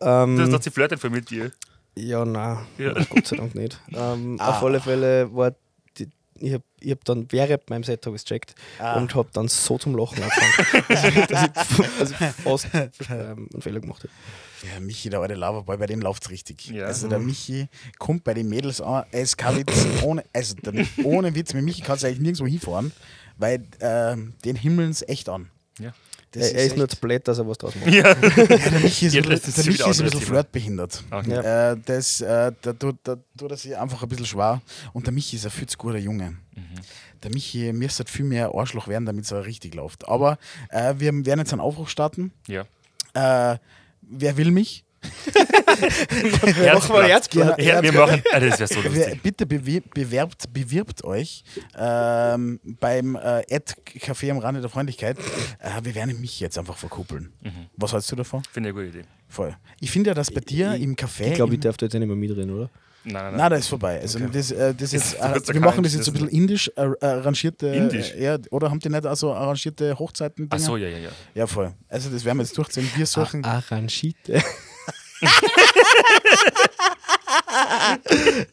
Ja. Ähm, Das hat sie flirtet für mit dir. Ja, nein, Ja. Gott sei Dank nicht. Ähm, Ah. Auf alle Fälle war ich habe ich hab dann während meinem Set habe ich gecheckt Ah. und habe dann so zum Lachen angefangen, dass ich, dass ich, fast ähm, einen Fehler gemacht habe. Ja, Michi, der alte Loverboy, bei dem läuft es richtig. Ja. Also der Michi kommt bei den Mädels an, es ist kein Witz, ohne, also der, ohne Witz, mit Michi kannst du eigentlich nirgendwo hinfahren, weil ähm, den himmeln es echt an. Ja. Das er, er ist echt- nur zu blöd, dass er was draus macht. Ja. ja, der Michi ist, der Michi ist ein bisschen das flirtbehindert. Okay. Ja. Äh, das, äh, da, tut, da tut er sich einfach ein bisschen schwer. Und der Michi ist ein viel zu guter Junge. Mhm. Der Michi müsste viel mehr Arschloch werden, damit es richtig läuft. Aber äh, wir werden jetzt einen Aufruf starten. ja. Äh, wer will mich? Herzblatt. Herzblatt. Ja, wir machen. Ah, das wäre so lustig. bitte bewe- bewerbt, bewirbt euch ähm, beim äh, Ad Café am Rande der Freundlichkeit. Äh, wir werden mich jetzt einfach verkuppeln. Mhm. Was hältst du davon? Finde ich eine gute Idee. Voll. Ich finde ja, dass bei dir Ich- im Café. Ich glaube, ich darf da jetzt nicht mehr mitreden, oder? Nein, nein, nein. Nein, das ist vorbei. Also das, äh, das Jetzt äh, wir machen das jetzt so ein bisschen indisch äh, arrangierte. Indisch? Äh, ja, oder haben die nicht also arrangierte Hochzeiten? Ach so, ja, ja, ja. Ja, voll. Also das werden wir jetzt durchziehen. Wir suchen. Arrangierte.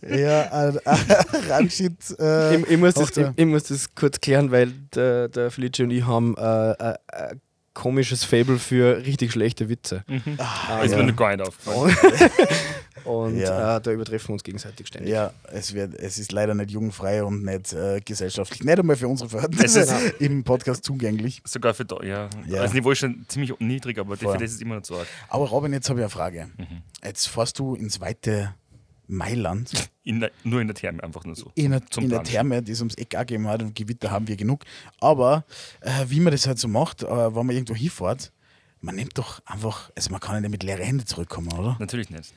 Ja, äh, Arrangiert. Äh, ich, ich, muss das, ich, ich muss das kurz klären, weil der, der Felice und ich haben äh, äh, äh, komisches Fable für richtig schlechte Witze. ah, ist ja. mir noch gar nicht aufgefallen. Und Ja. äh, da übertreffen wir uns gegenseitig ständig. Ja, es, wird, es ist leider nicht jugendfrei und nicht äh, gesellschaftlich, nicht einmal für unsere Verhältnisse Es ist- im Podcast zugänglich. Sogar für da, ja. Ja. Das Niveau ist schon ziemlich niedrig, aber Voll. das ist immer noch zu arg. Aber Robin, jetzt habe ich eine Frage. Mhm. Jetzt fährst du ins weite Mailand, In der, nur in der Therme, einfach nur so. in, der- in der. Therme, die es ums Eck gegeben hat und Gewitter haben wir genug. Aber äh, wie man das halt so macht, äh, wenn man irgendwo hinfährt, man nimmt doch einfach, also man kann ja nicht mit leeren Händen zurückkommen, oder? Natürlich nicht.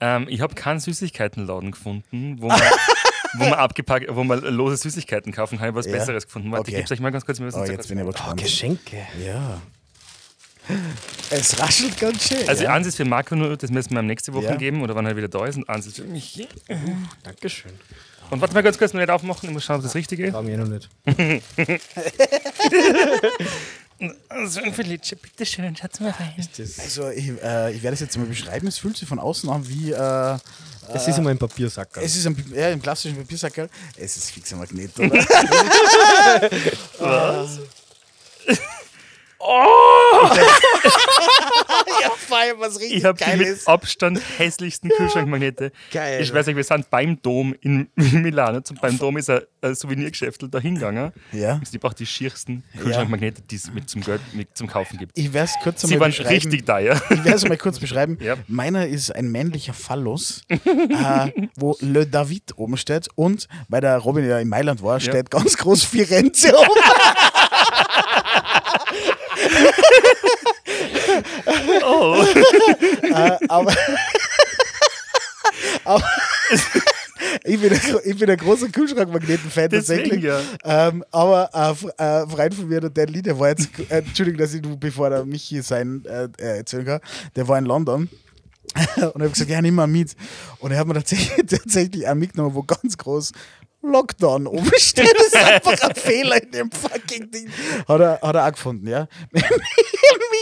Ähm, ich habe keinen Süßigkeitenladen gefunden, wo man, wo man abgepackt, wo man lose Süßigkeiten kaufen kann. Ich habe was Ja. Besseres gefunden. Warte, Okay. ich gebe euch mal ganz kurz. Wir müssen Oh, jetzt bin ich aber Oh. Geschenke. ja. Es raschelt ganz schön. Also ja. eins ist für Marco nur, das müssen wir ihm nächste Woche Ja. geben oder wann er wieder da ist. Und eins ist für mich. Dankeschön. Und warte mal ganz kurz, noch nicht aufmachen. Ich muss schauen, ob das Richtige ist. Haben wir noch nicht. Also, Felice, bitteschön, schatz mal rein. Also ich, äh, ich werde es jetzt mal beschreiben. Es fühlt sich von außen an wie... Äh, Es ist immer ein Papiersack. Es ist ein, ja, im klassischen Papiersackerl. Es ist fixer Magnet, oder? Was? Oh! ja, was richtig Ich habe die mit ist. Abstand hässlichsten Kühlschrankmagnete. Geil. Ich weiß nicht, wir sind beim Dom in Milano. Zum, beim Dom ist ein, ein Souvenirgeschäft da hingegangen. Ja. Ich brauche die schiersten Kühlschrankmagnete, die es mit zum Geld mit zum Kaufen gibt. Ich werde es kurz Sie einmal waren beschreiben. richtig teuer. Ich werde es mal kurz beschreiben. Ja. Meiner ist ein männlicher Phallus, äh, wo Le David oben steht und weil der Robin ja in Mailand war, steht ganz groß Firenze oben. Oh. äh, aber aber ich, bin ein, ich bin ein großer Kühlschrankmagneten-Fan tatsächlich. ja. Ähm, aber ein äh, Freund von mir, der Dan Lee, der war jetzt, äh, Entschuldigung, dass ich, bevor der Michi sein äh, äh, erzählen kann, der war in London. und ich habe gesagt, ja, nimm mal mit. Und er hat mir tatsächlich, tatsächlich einen mitgenommen, wo ganz groß Lockdown umstehen. Das ist einfach ein Fehler in dem fucking Ding. Hat er, hat er auch gefunden, ja.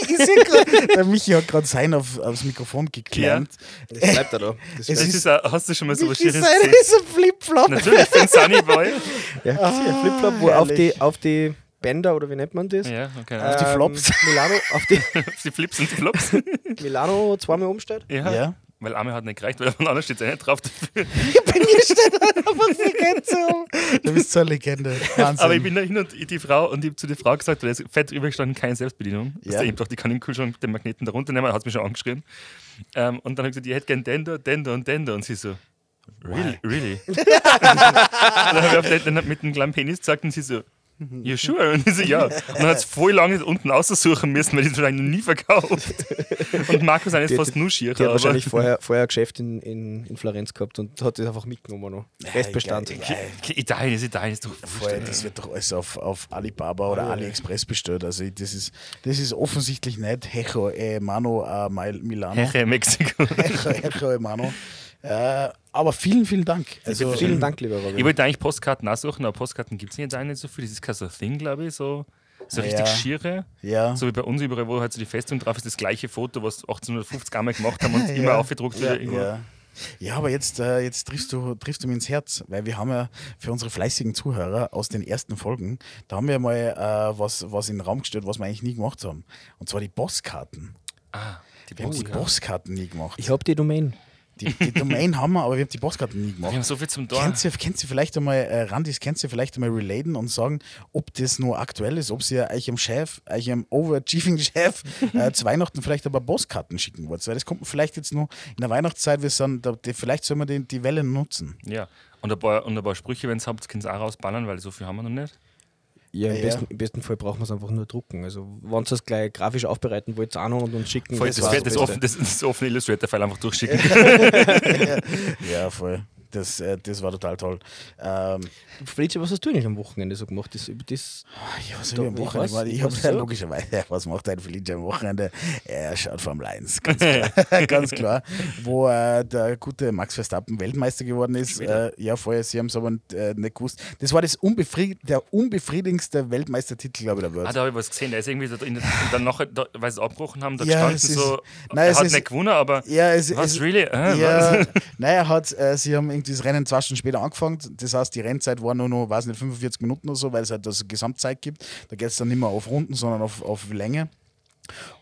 Ja der Michi hat gerade sein auf, aufs Mikrofon geklemmt. Das bleibt da da. Das Es Das ist- ist, ein- hast du schon mal so was sein gesehen? ist ein Flipflop. Natürlich, für den Sunny Boy. ja, Ah, ein Flipflop, wo auf herrlich. die, auf die Bänder oder wie nennt man das? Ja, okay. Äh, die Flops. Milano, auf die die Flips und die Flops. Milano zweimal umstellt. ja. Ja. Weil einmal hat nicht gereicht, weil von anderen steht es ja nicht drauf. Bei mir steht einfach die Grenze um. Du bist so eine Legende. Wahnsinn. Aber ich bin da hin und die Frau und ich habe zu der Frau gesagt, weil es fett drüber gestanden, keine Selbstbedienung. Ja. Ja. Ich dachte, ich kann im Kühlschrank den Magneten da runternehmen, hat mich schon angeschrien. Ähm, und dann habe ich gesagt, ich hätte gern den da, den da und den da. Und sie so, really? really? und dann habe ich auf den, mit dem kleinen Penis gesagt und sie so, you sure? Und ich so, ja. Und dann hat es voll lange unten aussuchen müssen, weil die es wahrscheinlich noch nie verkauft. Und Markus ist fast nur schier. Die hat wahrscheinlich vorher, vorher ein Geschäft in, in, in Florenz gehabt und hat das einfach mitgenommen noch. Restbestand. Italien ist Italien, ist doch Vorher, das wird doch alles auf, auf Alibaba oder AliExpress bestellt. Also das ist, das ist offensichtlich nicht Hecho e Mano a Mil- Milano. Heche, Mexiko. Hecho, Hecho Mano. Äh, aber vielen, vielen Dank. Also, Vielen Dank, lieber Robin. Ich wollte eigentlich Postkarten nachsuchen, aber Postkarten gibt es jetzt auch nicht so viel. Das ist kein so ein Thing, glaube ich. So, so Ja. richtig schiere. Ja, So wie bei uns überall, wo halt so die Festung drauf ist, das gleiche Foto, was 1850 einmal gemacht haben und Ja. immer aufgedruckt ja, wird. irgendwo. ja. Ja, aber jetzt, äh, jetzt triffst, du, triffst du mir ins Herz, weil wir haben ja für unsere fleißigen Zuhörer aus den ersten Folgen, da haben wir mal äh, was, was in den Raum gestellt, was wir eigentlich nie gemacht haben. Und zwar die Bosskarten. Ah, die Wir haben die Postkarten. Bosskarten nie gemacht. ich habe die Domain. Die, die Domain haben wir, aber wir haben die Bosskarten nie Wir gemacht. haben so viel zum Tor. Kennst du, vielleicht einmal, äh, Randis, kennst du vielleicht einmal relaten und sagen, ob das nur aktuell ist, ob sie euch am Chef, euch am overachieving Chef äh, zu Weihnachten vielleicht aber Bosskarten schicken wollt. Weil das kommt vielleicht jetzt nur in der Weihnachtszeit, wir sind, da, die, vielleicht sollen wir die, die Welle nutzen. Ja. Und ein paar, und ein paar Sprüche, wenn es habt, könnt ihr auch rausballern, weil so viel haben wir noch nicht. Ja, im, Ja. Besten, im besten Fall brauchen wir es einfach nur drucken. Also, wenn ihr es gleich grafisch aufbereiten wollt, auch noch und uns schicken. Voll, das das, das, das offene Illustrator-File einfach durchschicken. Ja, voll. Das, äh, das war total toll. Ähm, Felice, was hast du nicht am Wochenende so gemacht? Das, über das, ja, was ich am Wochenende gemacht? Ich habe ja so. logischerweise, was macht ein Felice am Wochenende? Er schaut Formel 1, ganz klar. ganz klar. Wo äh, der gute Max Verstappen Weltmeister geworden ist. Äh, ja, vorher, sie haben es aber äh, nicht gewusst. Das war das unbefried der unbefriedigendste Weltmeistertitel, glaube ich, der Welt. Ah, da habe ich was gesehen. Der ist irgendwie da in der, und dann nachher, da, weil sie es abgebrochen haben, da Ja, ist- so, Nein, er es hat ist- nicht gewonnen, aber ja, es, was, es, really? Äh, Ja, was? nein, er hat, äh, sie haben irgendwie das Rennen zwei Stunden später angefangen. Das heißt, die Rennzeit war nur noch, weiß nicht, 45 Minuten oder so, weil es halt das Gesamtzeit gibt. Da geht es dann nicht mehr auf Runden, sondern auf, auf Länge.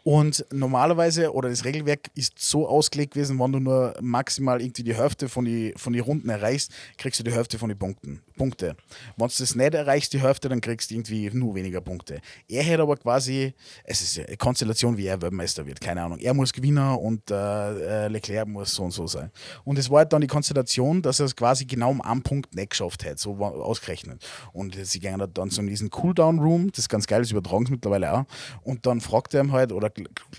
Und normalerweise, oder das Regelwerk ist so ausgelegt gewesen, wenn du nur maximal irgendwie die Hälfte von die, von die Runden erreichst, kriegst du die Hälfte von den Punkten. Punkte. Wenn du das nicht erreichst, die Hälfte, dann kriegst du irgendwie nur weniger Punkte. Er hätte aber quasi, es ist eine Konstellation, wie er Weltmeister wird, keine Ahnung. Er muss gewinnen und äh, äh, Leclerc muss so und so sein. Und es war halt dann die Konstellation, dass er es quasi genau um einen Punkt nicht geschafft hat, so ausgerechnet. Und sie gehen dann so in diesen Cooldown-Room, das ist ganz geil, das übertragen sie mittlerweile auch. Und dann fragt er ihm halt, oder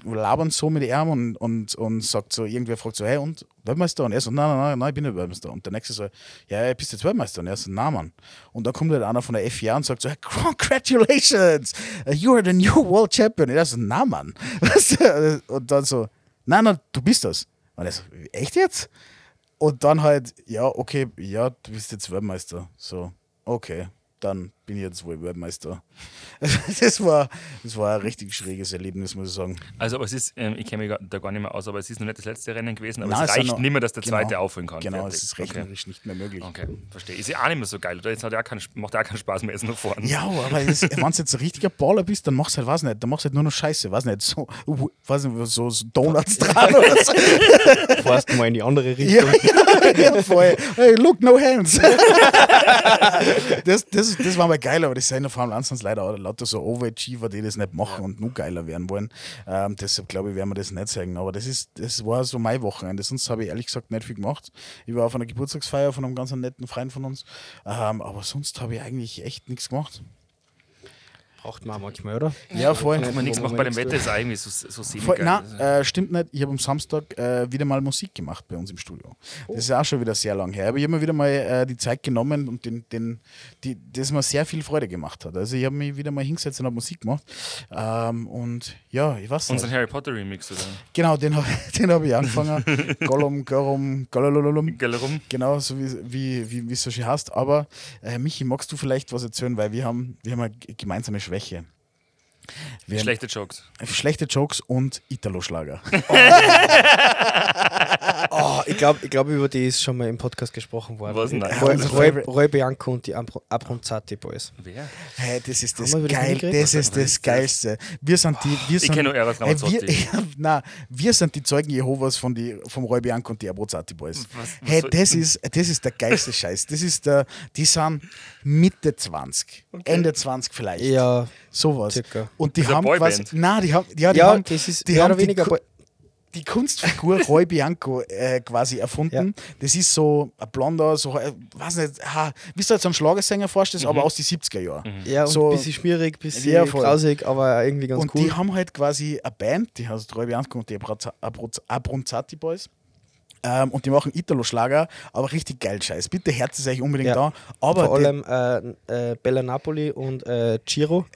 labern so mit ihm und, und, und sagt so, irgendwer fragt so, hey, und Weltmeister? Und er so, nein, nein, nein, nein, ich bin nicht Weltmeister. Und der nächste so, ja, bist du jetzt Weltmeister? Und er so, nein, Mann. Und dann kommt halt einer von der FIA und sagt so, hey, congratulations, you are the new world champion. Und er so, nein, Mann. Und dann so, nein, nein, du bist das. Und er so, echt jetzt? Und dann halt, ja, okay, ja, du bist jetzt Weltmeister. So, okay, dann bin ich jetzt wohl Weltmeister. Das war, das war ein richtig schräges Erlebnis, muss ich sagen. Also, aber es ist, ähm, ich kenne mich da gar nicht mehr aus, aber es ist noch nicht das letzte Rennen gewesen, aber Nein, es reicht noch- nicht mehr, dass der genau, zweite aufholen kann. Genau, Fertig. es ist okay. rechnerisch nicht mehr möglich. okay, verstehe. Ist ja auch nicht mehr so geil, oder? Jetzt hat ja auch keinen, macht ja auch keinen Spaß mehr, jetzt noch vorne. Ja, aber wenn du jetzt ein richtiger Baller bist, dann machst du halt, weiß nicht, dann machst du halt nur noch Scheiße, weiß nicht, so, weiß nicht, so, so Donuts dran oder so. fährst du mal in die andere Ja, Richtung. ja, voll. Hey, look, no hands. das, das, das war mal geil, aber das sind in der Formel 1 sind leider auch lauter so Overachiever, die das nicht machen und nur geiler werden wollen. Ähm, deshalb glaube ich, werden wir das nicht sagen. Aber das, ist, das war so mein Wochenende. Sonst habe ich ehrlich gesagt nicht viel gemacht. Ich war auf einer Geburtstagsfeier von einem ganz netten Freund von uns. Ähm, aber sonst habe ich eigentlich echt nichts gemacht. Braucht man manchmal, oder? Ja, voll. Wenn man nichts macht bei dem Wetter, ist eigentlich so, so semi Voll, nein, äh, stimmt nicht. Ich habe am Samstag äh, wieder mal Musik gemacht bei uns im Studio. Das ist auch schon wieder sehr lang her. Aber ich habe mir wieder mal äh, die Zeit genommen und den, den, die, das mir sehr viel Freude gemacht hat. Also ich habe mich wieder mal hingesetzt und habe Musik gemacht. Ähm, und ja, ich weiß nicht. Unseren Harry Potter Remix, oder? Genau, den habe den hab ich angefangen. Gollum, Gollum, Gollum. Gell rum? Genau, so wie, wie, wie, wie es so schön heißt. Aber äh, Michi, magst du vielleicht was erzählen? Weil wir haben, wir haben eine gemeinsame Schwäche. Wir Schlechte Jokes. schlechte Jokes und Italo-Schlager. Oh, ich glaube, ich glaub, über die ist schon mal im Podcast gesprochen worden. Was? Nein. Roy, unser Roy, Favorite- Roy Bianco und die Abro- Abronzati Boys. Wer? Hey, das ist das geil, das ist das Geilste. Wir sind die, wir Ich sind, kenne nur Eros hey, wir, na, wir sind die Zeugen Jehovas von die, vom Roy Bianco und die Abruzzati Boys. Was- was hey, das ist, das ist der geilste Scheiß. Das ist der, die sind Mitte 20, Ende 20 vielleicht. Ja, Sowas. circa. Und die haben quasi, na, die haben, ja, die ja, haben, das ist die haben die die Kunstfigur Roy Bianco äh, quasi erfunden. Das ist so ein blonder, so, äh, weiß nicht, ha, wie du jetzt einen Schlagersänger vorstellst, aber aus den 70er Jahren. Ja, und so- ein bisschen schmierig, ein bisschen Ja, grausig, aber irgendwie ganz Und cool. die haben halt quasi eine Band, die heißt Roy Bianco und die Abronzati Boys. Ähm, und die machen Italo-Schlager, aber richtig geil Scheiß. Bitte herzt es euch unbedingt Ja. an. Aber Vor allem äh, äh, Bella Napoli und äh, Giro.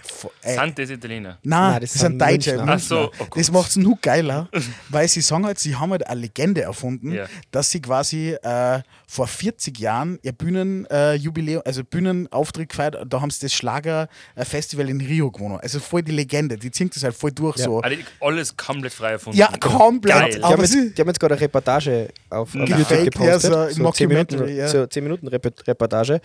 Äh, Sind das Italiener? Nein, Nein, das, das sind Deutsche. Ach so, oh das macht es nur geiler, weil sie sagen halt, sie haben halt eine Legende erfunden, Ja. dass sie quasi äh, vor 40 Jahren ihr Bühnenjubiläum, äh, also Bühnenauftritt gefeiert, da haben sie das Schlager-Festival in Rio gewonnen. Also voll die Legende, die zinkt das halt voll durch Ja. so. Also alles komplett frei erfunden. Ja, komplett. Geil. Die haben, jetzt, die haben jetzt gerade eine Reportage auf. YouTube Ja, gepostet. so ein so 10 Mockumentary, Minuten, ja. so 10 Minuten Rep Reportage.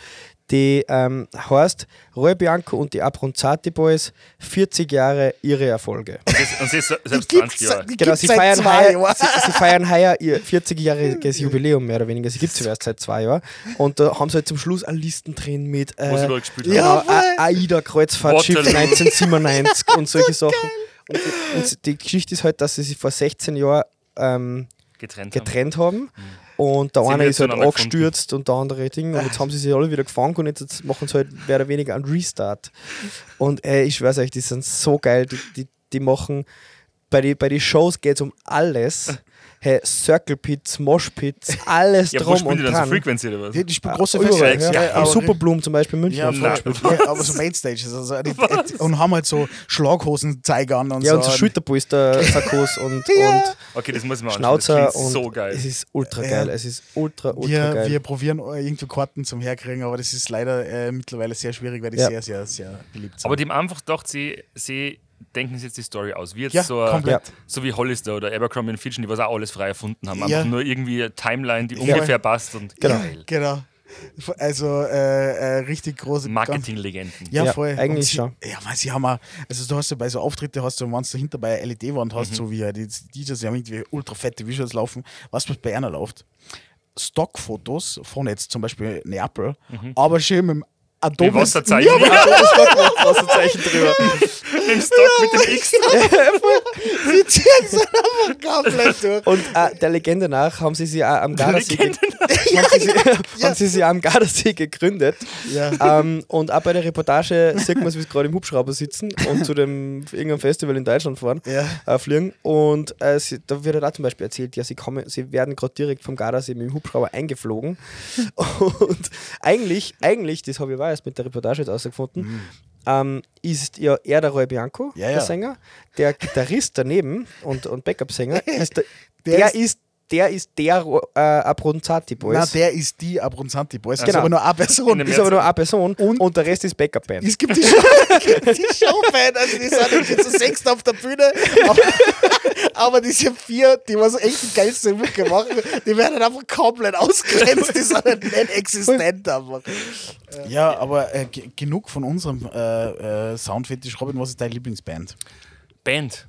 Die ähm, heißt Roy Bianco und die Abronzati Boys 40 Jahre ihre Erfolge. Und, das, und sie ist selbst Die 20 gibt's, Jahre. Genau, sie feiern, heuer, sie, sie feiern heuer ihr 40-jähriges Jubiläum mehr oder weniger. Sie gibt es erst seit zwei Jahren. Und da haben sie halt zum Schluss eine Listen drin mit Wo sie äh, dort gespielt Ja, haben. genau. A- AIDA Kreuzfahrtschiff Waterloo. 1997 und solche Sachen. Und die, und die Geschichte ist halt, dass sie sich vor 16 Jahren ähm, Getrennt, getrennt haben. Und der Sie eine haben ist halt angestürzt und der andere Ding. Und jetzt haben sie sich alle wieder gefangen und jetzt machen sie halt mehr oder weniger einen Restart. Und ey, ich schwör's euch, die sind so geil. Die, die, die machen, bei den bei die Shows geht es um alles. Hey, Circle Pits, Mosh Pits, alles Ja, wo drum spielen und die dann so dran. Frequency oder was? Die, die spielen große Überall, Festivals. ja. Ja, Superbloom zum Beispiel in München. Ja, ja, aber so Mainstages. Also und haben halt so Schlaghosen-Zeiger an und Ja, so. und so Schulterpolster-Sakkos und, und Okay, das muss man. Schnauzer das klingt und so geil. es ist ultra Ja. geil. Es ist ultra, ultra wir, geil. wir probieren irgendwie Karten zum Herkriegen, aber das ist leider äh, mittlerweile sehr schwierig, weil die Ja. sehr, sehr, sehr beliebt sind. Aber die haben einfach gedacht, sie, sie denken sich jetzt die Story aus. Wie jetzt ja, so, komplett. so wie Hollister oder Abercrombie Fitch, die was auch alles frei erfunden haben. Ja. Einfach nur irgendwie eine Timeline, die Ja. ungefähr passt und Genau. geil. Genau. Also äh, äh, richtig große Marketinglegenden. Ja, Ja, voll. eigentlich Und sie, schon. Ja, weil sie haben auch, also du hast ja bei so Auftritte, hast du, wenn du dahinter bei einer LED-Wand Mhm. hast, so wie die DJs, die haben irgendwie ultra fette Visuals laufen. Was was bei einer läuft? Stockfotos von jetzt zum Beispiel Neapel, aber schön mit dem Adobe. Mit Wasserzeichen. Ja, Wasserzeichen drüber. Im Stock mit dem X. sie ziehen es einfach komplett durch. Und äh, der Legende nach haben sie sich auch am Gardasee, ge Legende haben sie, sich- haben sie auch am Gardasee gegründet. Ja. Ähm, und auch bei der Reportage sieht man, wie sie gerade im Hubschrauber sitzen und zu dem irgendeinem Festival in Deutschland fahren, Ja. äh, fliegen. Und äh, sie, da wird halt auch zum Beispiel erzählt, ja, sie, kommen, sie werden gerade direkt vom Gardasee mit dem Hubschrauber eingeflogen. Und eigentlich, eigentlich, das habe ich auch erst mit der Reportage jetzt herausgefunden, ähm, ist ja er der Roy Bianco, Ja, der ja. Sänger. Der Gitarrist daneben und, und Backup-Sänger ist der, Der der, ist- ist, der ist der äh, Abronzati Boys. Na, der ist die Abronzanti Boys. Das Genau. ist aber nur eine Person. Ist aber nur eine Person Und- und, der Rest ist Backup-Band. Es gibt die, Show, die Showband, also die sind irgendwie zu sechst auf der Bühne. Aber, aber diese vier, die was echt die geilste Mucke machen, die werden einfach komplett ausgrenzt. Die sind halt nicht existent einfach. Ja, aber äh, ge- genug von unserem äh, äh, Soundfetisch. Robin, was ist deine Lieblingsband? Band.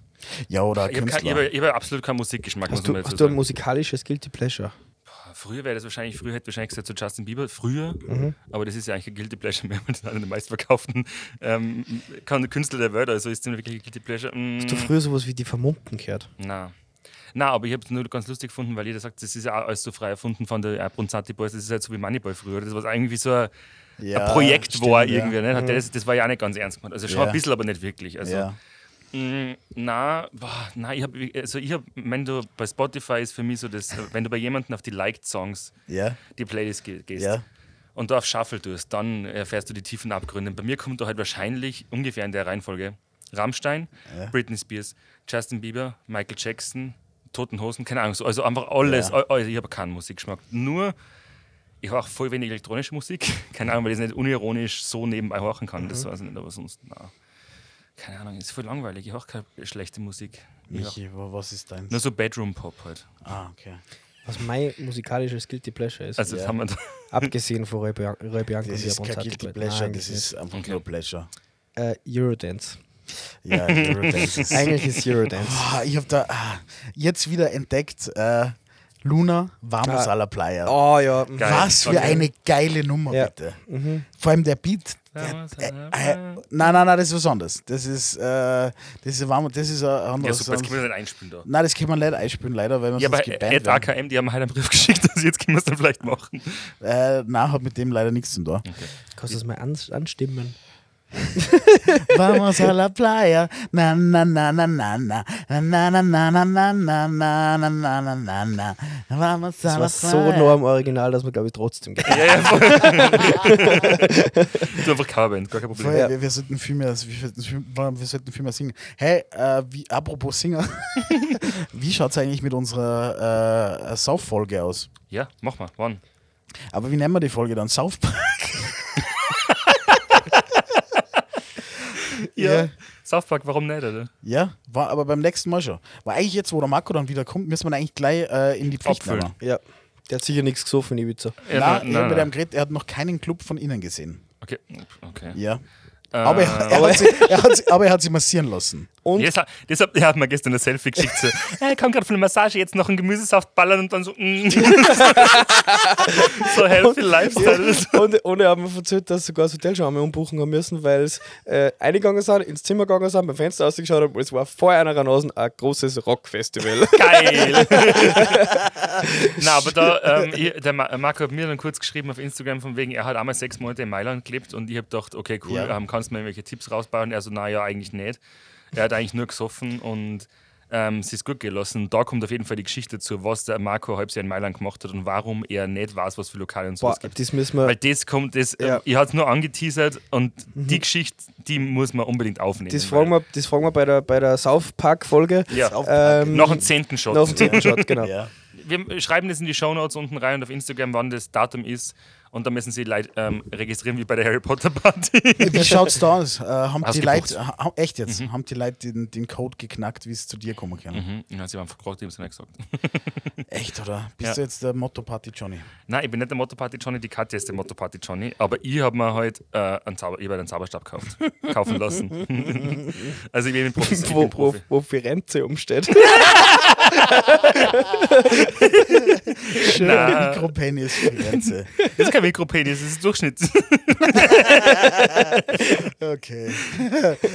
Ja, oder Ich habe Künstler? hab, ich hab absolut keinen Musikgeschmack, Hast du, hast du ein musikalisches Guilty Pleasure? Früher wäre das wahrscheinlich, früher hätte wahrscheinlich gesagt zu Justin Bieber, früher, Mhm. aber das ist ja eigentlich ein Guilty Pleasure mehr, weil das einer der meistverkauften ähm, Künstler der Welt, also ist das wirklich ein Guilty Pleasure. Mm, Hast du früher sowas wie die Vermummten gehört? na. Na, aber ich habe es nur ganz lustig gefunden, weil jeder sagt, das ist ja alles so frei erfunden von der Abronzati Boys, das ist halt so wie Moneyboy früher. Das war irgendwie so ein, Ja, ein Projekt stimmt, war ja. irgendwie. Ne? Hat Das, das war ja auch nicht ganz ernst gemeint. Also schon Ja. ein bisschen, aber nicht wirklich. Also, ja. Mm, Na, boah, na, ich habe, also ich habe, wenn du bei Spotify ist für mich so das, wenn du bei jemandem auf die Liked Songs Ja. die Playlist ge gehst Ja. und da auf Shuffle tust, dann erfährst du die tiefen Abgründe. Bei mir kommt da halt wahrscheinlich ungefähr in der Reihenfolge Rammstein, Britney Spears, Justin Bieber, Michael Jackson, Toten Hosen, keine Ahnung, so, also einfach alles. Also ich habe keinen Musikgeschmack. Nur, ich höre auch voll wenig elektronische Musik. Keine Ahnung, weil ich es nicht unironisch so nebenbei hören kann. Das weiß ich nicht, aber sonst, na. Keine Ahnung, ist voll langweilig. Ich höre keine schlechte Musik. Ich hör Michi, wa- was ist dein? nur so Bedroom-Pop halt. Ah, okay. Was mein musikalisches Guilty Pleasure ist. Also Ja. das haben wir da. abgesehen von Roy, Bia- Roy Bianco Das ist kein Guilty. Pleasure, Nein, das ist einfach Okay. nur Pleasure. Äh, Eurodance. Ja, Eurodance ist- Eigentlich ist Eurodance. Ah, ich habe da ah, jetzt wieder entdeckt, äh, Luna Vamos Ah. a la Playa. Oh ja. mhm. Geil. Was für Okay. eine geile Nummer, Ja. bitte. Mhm. Vor allem der Beat. Äh, äh, nein, nein, nein, das ist was anderes. Das ist, äh, das ist, warm, das ist ein Ja, anderes. super, jetzt können wir das nicht einspielen da. nein, das kann man leider einspielen, leider, weil wir Ja, sonst gebannt Ed werden. AKM, die haben halt einen Brief geschickt, also jetzt können wir es dann vielleicht machen. Äh, nein, hat mit dem leider nichts zu tun. Kannst du das mal ans anstimmen? Vamos a la playa. Na na na na na na na na na na na na na na na na na na na. Vamos a Das la war so playa. nah am Original, dass man, glaube ich, trotzdem geht. Ja, ja, voll. du einfach Coverband, gar kein Problem. Voll, Ja. wir, wir, sollten viel mehr, wir, sollten viel, wir sollten viel mehr singen. Hey, äh, wie, apropos Singer, wie schaut es eigentlich mit unserer äh, Sauf-Folge aus? Ja, mach mal, wann? Aber wie nennen wir die Folge dann? South Ja. South Park, warum nicht, oder? Ja, war aber beim nächsten Mal schon. War eigentlich jetzt, wo der Marco dann wieder kommt, müssen wir eigentlich gleich äh, in die Pflicht Abfüllen. nehmen. Ja. Der hat sicher nichts gesoffen Ibiza. Ja, Nein, nein, mit nein. ihm geredet, er hat noch keinen Club von innen gesehen. Okay, okay. Ja. Äh, Aber, er, er hat sie, er hat sie, aber er hat sie massieren lassen. Und Yes, deshalb, er hat mir gestern ein Selfie geschickt. So, er kommt gerade von der Massage, jetzt noch einen Gemüsesaft ballern und dann so. Mm. so healthy Lifestyle. Und, und er hat mir erzählt, dass sogar das Hotel schon einmal umbuchen haben müssen, weil sie äh, eingegangen sind, ins Zimmer gegangen sind, beim Fenster ausgeschaut haben und es war vor einer Nase ein großes Rockfestival. Geil! Na, aber da, ähm, ich, der Ma- Marco hat mir dann kurz geschrieben auf Instagram, von wegen, er hat einmal sechs Monate in Mailand gelebt und ich habe gedacht, okay, cool, Ja. ähm, kannst du mir irgendwelche Tipps rausbauen? Er so, naja, eigentlich nicht. Er hat eigentlich nur gesoffen und ähm, es ist gut gelassen. Da kommt auf jeden Fall die Geschichte dazu, was der Marco halbes Jahr in Mailand gemacht hat und warum er nicht weiß, was für Lokale und Boah, sowas gibt. das müssen wir. Weil das kommt, das, Ja. ähm, ich hatte es nur angeteasert und die Geschichte, die muss man unbedingt aufnehmen. Das fragen, wir, das fragen wir bei der, bei der South Park-Folge. Ja, Ähm, noch einen zehnten Shot. Noch den zehnten Shot, genau. Ja. wir schreiben das in die Shownotes unten rein und auf Instagram, wann das Datum ist. Und da müssen sie Leute ähm, registrieren, wie bei der Harry Potter Party. Wie schaut's da aus? Äh, haben die. Leute, ha, echt jetzt, haben die Leute den, den Code geknackt, wie es zu dir kommen kann? mhm. Ja, sie haben einfach gefragt, die haben es nicht gesagt. Echt, oder? Bist Ja. du jetzt der Motto Party Johnny? Nein, ich bin nicht der Motto Party Johnny, die Katja ist der Motto Party Johnny. Aber ich habe mir halt äh, einen, Zauber, ich hab einen Zauberstab gekauft, kaufen lassen. also ich bin Profi. Ich bin Wo, wo, Profi. wo Firenze umsteht. Nein. Mikropenis Firenze. Das ist kein Mikropenis, das ist Durchschnitt. Okay.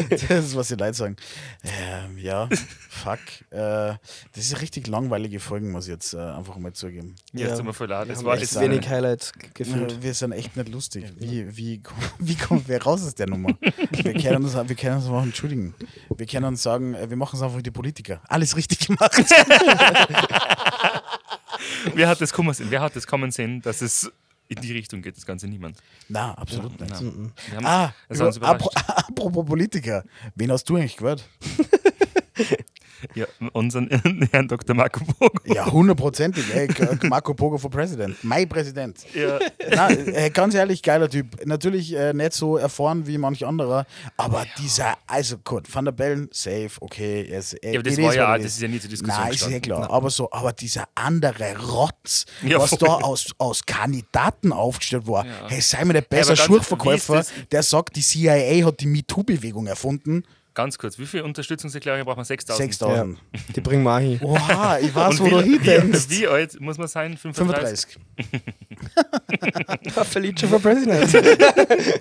das ist, was die Leute sagen. Ähm, ja, fuck. Äh, das ist richtig langweilige Folgen, muss ich jetzt äh, einfach mal zugeben. Ja, Ja. leid. Wir Das haben war das wenig Highlights gefühlt. Wir sind echt nicht lustig. Wie, wie, wie kommt wer raus aus der Nummer? Wir können uns, wir können uns einfach entschuldigen. Wir können uns sagen, äh, wir machen es einfach wie die Politiker. Alles richtig gemacht. Wer hat das kommen sehen? Wer hat das kommen sehen, dass es in die Richtung geht? Das Ganze niemand. Na, absolut nicht. Nein. Wir haben, Ah, über, apropos Politiker. Wen hast du eigentlich gehört? Ja, unseren Herrn Dr. Marco Bogo. Ja, hundertprozentig. Ey, K- Marco Pogo for President. Mein Präsident. Ja. Na, ganz ehrlich, geiler Typ. Natürlich äh, nicht so erfahren wie manch anderer, aber dieser, also gut, Van der Bellen, safe, okay. Er ist, äh, Ja, aber das war is ja, das is. ist ja nie zur Diskussion Nein, ist ja gestanden. klar. Aber so, aber dieser andere Rotz, Ja, was voll. da aus, aus Kandidaten aufgestellt war. Ja. Hey, sei mir der besser ist das- der sagt, die CIA hat die MeToo-Bewegung erfunden. Ganz kurz, wie viele Unterstützungserklärungen braucht man? 6000? 6000. Die bringen wir auch hin. Oha, ich weiß, Und wo du wie, hindenkst. wie, wie alt muss man sein? 35? 35. Felice for President.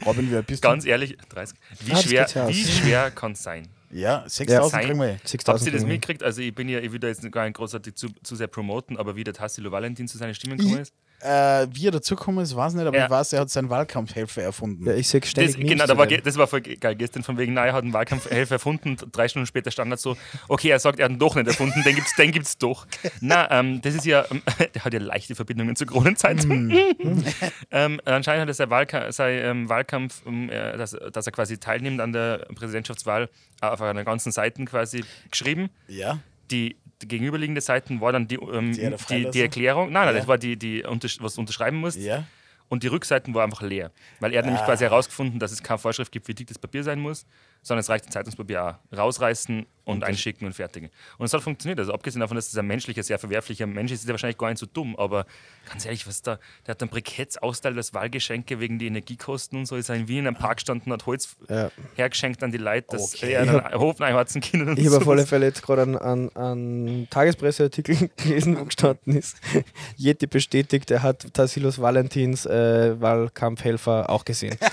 Robin, wie alt bist du? Ganz ehrlich, 30. Wie Ah, schwer, ja wie schwer kann es sein? Ja, 6000 Sein- kriegen wir. hin. 6000 Habt ihr das mitgekriegt? Also ich bin ja, ich will da jetzt gar nicht großartig zu, zu sehr promoten, aber wie der Tassilo Valentin zu seinen Stimmen gekommen ist. Äh, wie er dazugekommen ist, weiß nicht, aber Ja. ich weiß, er hat seinen Wahlkampfhelfer erfunden. Ja, ich sehe Das, ständig Memes genau, da war, das war voll ge- geil gestern von wegen, nein, er hat einen Wahlkampfhelfer erfunden, drei Stunden später stand er so, okay, er sagt, er hat ihn doch nicht erfunden, den gibt's, den gibt's doch. Na, ähm, das ist ja, ähm, der hat ja leichte Verbindungen zur Kronenzeitung. ähm, anscheinend hat er sein, Wahlka sein ähm, Wahlkampf, ähm, äh, dass, dass er quasi teilnimmt an der Präsidentschaftswahl, auf einer ganzen Seiten quasi geschrieben. Ja. Die, die gegenüberliegende Seiten war dann die, ähm, Die die, die Erklärung, nein, nein, Ja. das war die, die was du unterschreiben musst. Ja. Und die Rückseiten war einfach leer. Weil er hat nämlich Ah. quasi herausgefunden, dass es keine Vorschrift gibt, wie dick das Papier sein muss, sondern es reicht, ein Zeitungspapier auch rausreißen und einschicken und fertigen. Und es hat funktioniert. Also abgesehen davon, dass es ein menschlicher, sehr verwerflicher Mensch ist, ist er wahrscheinlich gar nicht so dumm. Aber ganz ehrlich, was da, der hat dann Briketts austeilt als Wahlgeschenke wegen die Energiekosten und so. Ist er in Wien in einem Park gestanden, hat Holz Ja. hergeschenkt an die Leute, dass Okay. er einen Hof reinharzen können. und Ich habe auf alle. Fälle jetzt gerade einen, einen, einen Tagespresseartikel gelesen, wo gestanden ist, Yeti bestätigt, er hat Tassilos Valentins äh, Wahlkampfhelfer auch gesehen.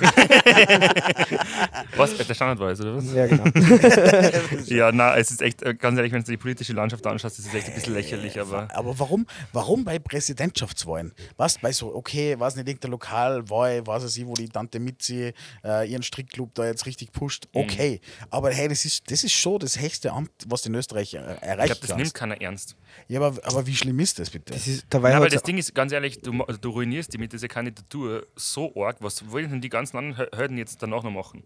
Was? Der Standard war es, oder was? ja, genau. Ja, na, es ist echt, äh, ganz ehrlich, wenn du die politische Landschaft anschaust, ist es echt ein bisschen lächerlich, aber. Aber warum, warum bei Präsidentschaftswahlen? Was bei so, okay, weiß nicht, irgendeine Lokalwahl, weiß ich, wo die Tante Mitzi äh, ihren Strickclub da jetzt richtig pusht, Mhm. okay. Aber hey, das ist, das ist schon das höchste Amt, was in Österreich äh, Ich erreicht glaube, das nimmt keiner ernst. Ja, aber, aber wie schlimm ist das bitte? Das ist, dabei Ja, weil hat's- das Ding ist, ganz ehrlich, du, du ruinierst die mit dieser Kandidatur so arg. Was wollen denn die ganzen anderen Hürden jetzt danach noch machen?